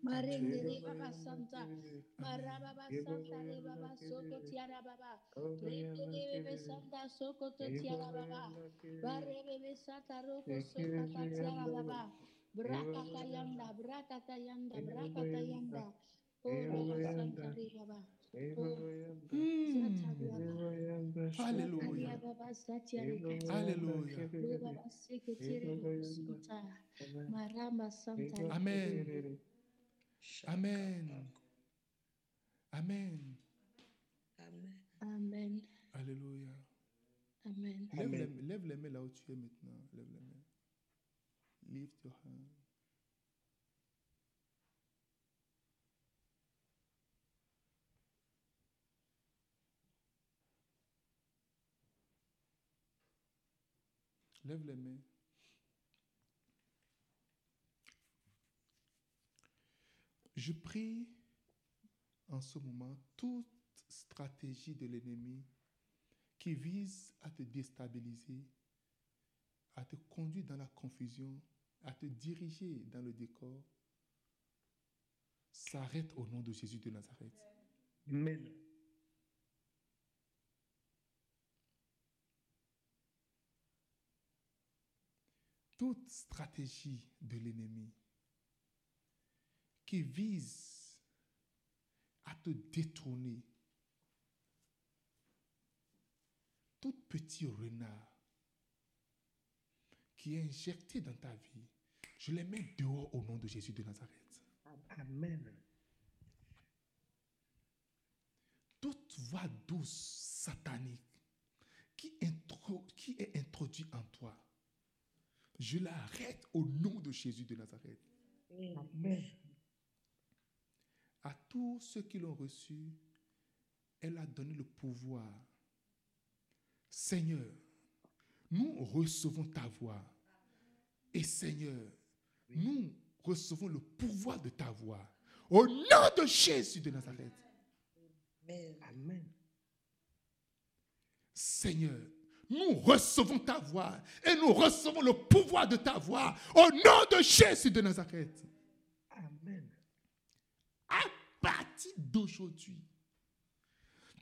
Marengere baba santa, maraba santa re baba soko tiara baba, rebe bebe santa soko to tiara baba, bare bebe santa roko soko ta tiara baba, brakata yanda, brakata yanda, brakata yanda, oh baba santa re baba, Hmm. Satya Alléluia. Alléluia. Amen. Amen. Amen. Amen. Alléluia. Amen. Lève les, Amen. lève les mains là où tu es maintenant. Lève les mains. Lève les mains. Je prie en ce moment toute stratégie de l'ennemi qui vise à te déstabiliser, à te conduire dans la confusion, à te diriger dans le décor, s'arrête au nom de Jésus de Nazareth. Amen. Toute stratégie de l'ennemi qui vise à te détourner, tout petit renard qui est injecté dans ta vie, je les mets dehors au nom de Jésus de Nazareth. Amen. toute voix douce satanique qui, intro- qui est introduite en toi, je l'arrête au nom de Jésus de Nazareth. Amen. À tous ceux qui l'ont reçu, elle a donné le pouvoir. Seigneur, nous recevons ta voix. Et Seigneur, nous recevons le pouvoir de ta voix. Au nom de Jésus de Nazareth. Amen. Seigneur, nous recevons ta voix et nous recevons le pouvoir de ta voix au nom de Jésus de Nazareth. Amen. À partir d'aujourd'hui,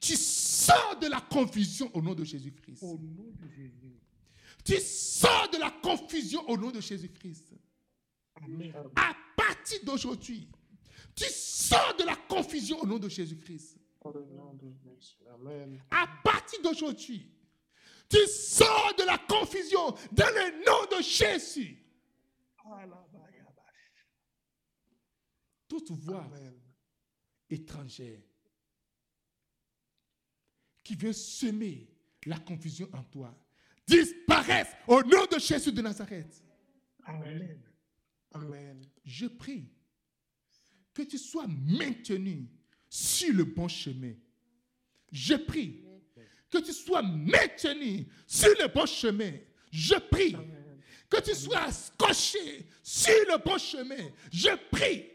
tu sors de la confusion au nom de Jésus-Christ. Au nom de Jésus. Tu sors de la confusion au nom de Jésus-Christ. À partir d'aujourd'hui, tu sors de la confusion au nom de Jésus-Christ. À partir d'aujourd'hui, tu sors de la confusion dans le nom de Jésus. Toute voix étrangère qui veut semer la confusion en toi disparaissent au nom de Jésus de Nazareth. Amen. Amen. Je prie que tu sois maintenu sur le bon chemin. Je prie que tu sois maintenu sur le bon chemin. Je prie que tu sois scotché sur le bon chemin. Je prie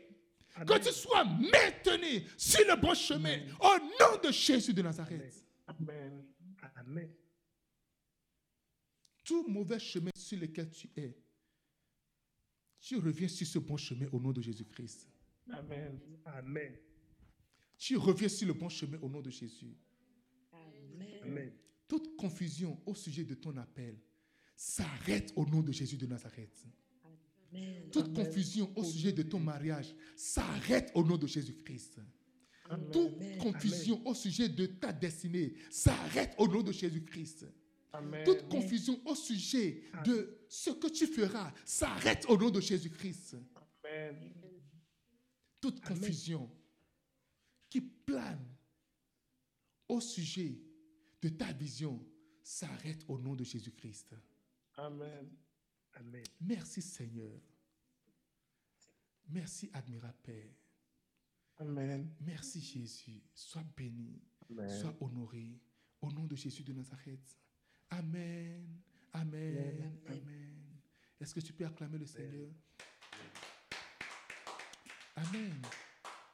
que tu sois maintenu sur le bon chemin au nom de Jésus de Nazareth. Amen. Amen. Tout mauvais chemin sur lequel tu es, tu reviens sur ce bon chemin au nom de Jésus-Christ. Amen. Amen. Tu reviens sur le bon chemin au nom de Jésus. Amen. Toute confusion au sujet de ton appel s'arrête au nom de Jésus de Nazareth. Amen. Toute Amen. confusion au sujet de ton mariage s'arrête au nom de Jésus-Christ. Amen. Toute Amen. confusion au sujet de ta destinée s'arrête au nom de Jésus-Christ. Amen. Toute confusion au sujet de ce que tu feras s'arrête au nom de Jésus-Christ. Toute Amen. confusion qui plane au sujet de ta vision s'arrête au nom de Jésus-Christ. Amen. Amen. Merci Seigneur. Merci admirable Père. Amen. Merci Jésus. Sois béni. Amen. Sois honoré. Au nom de Jésus de Nazareth. Amen. Amen. Amen. Est-ce que tu peux acclamer le Seigneur? Amen.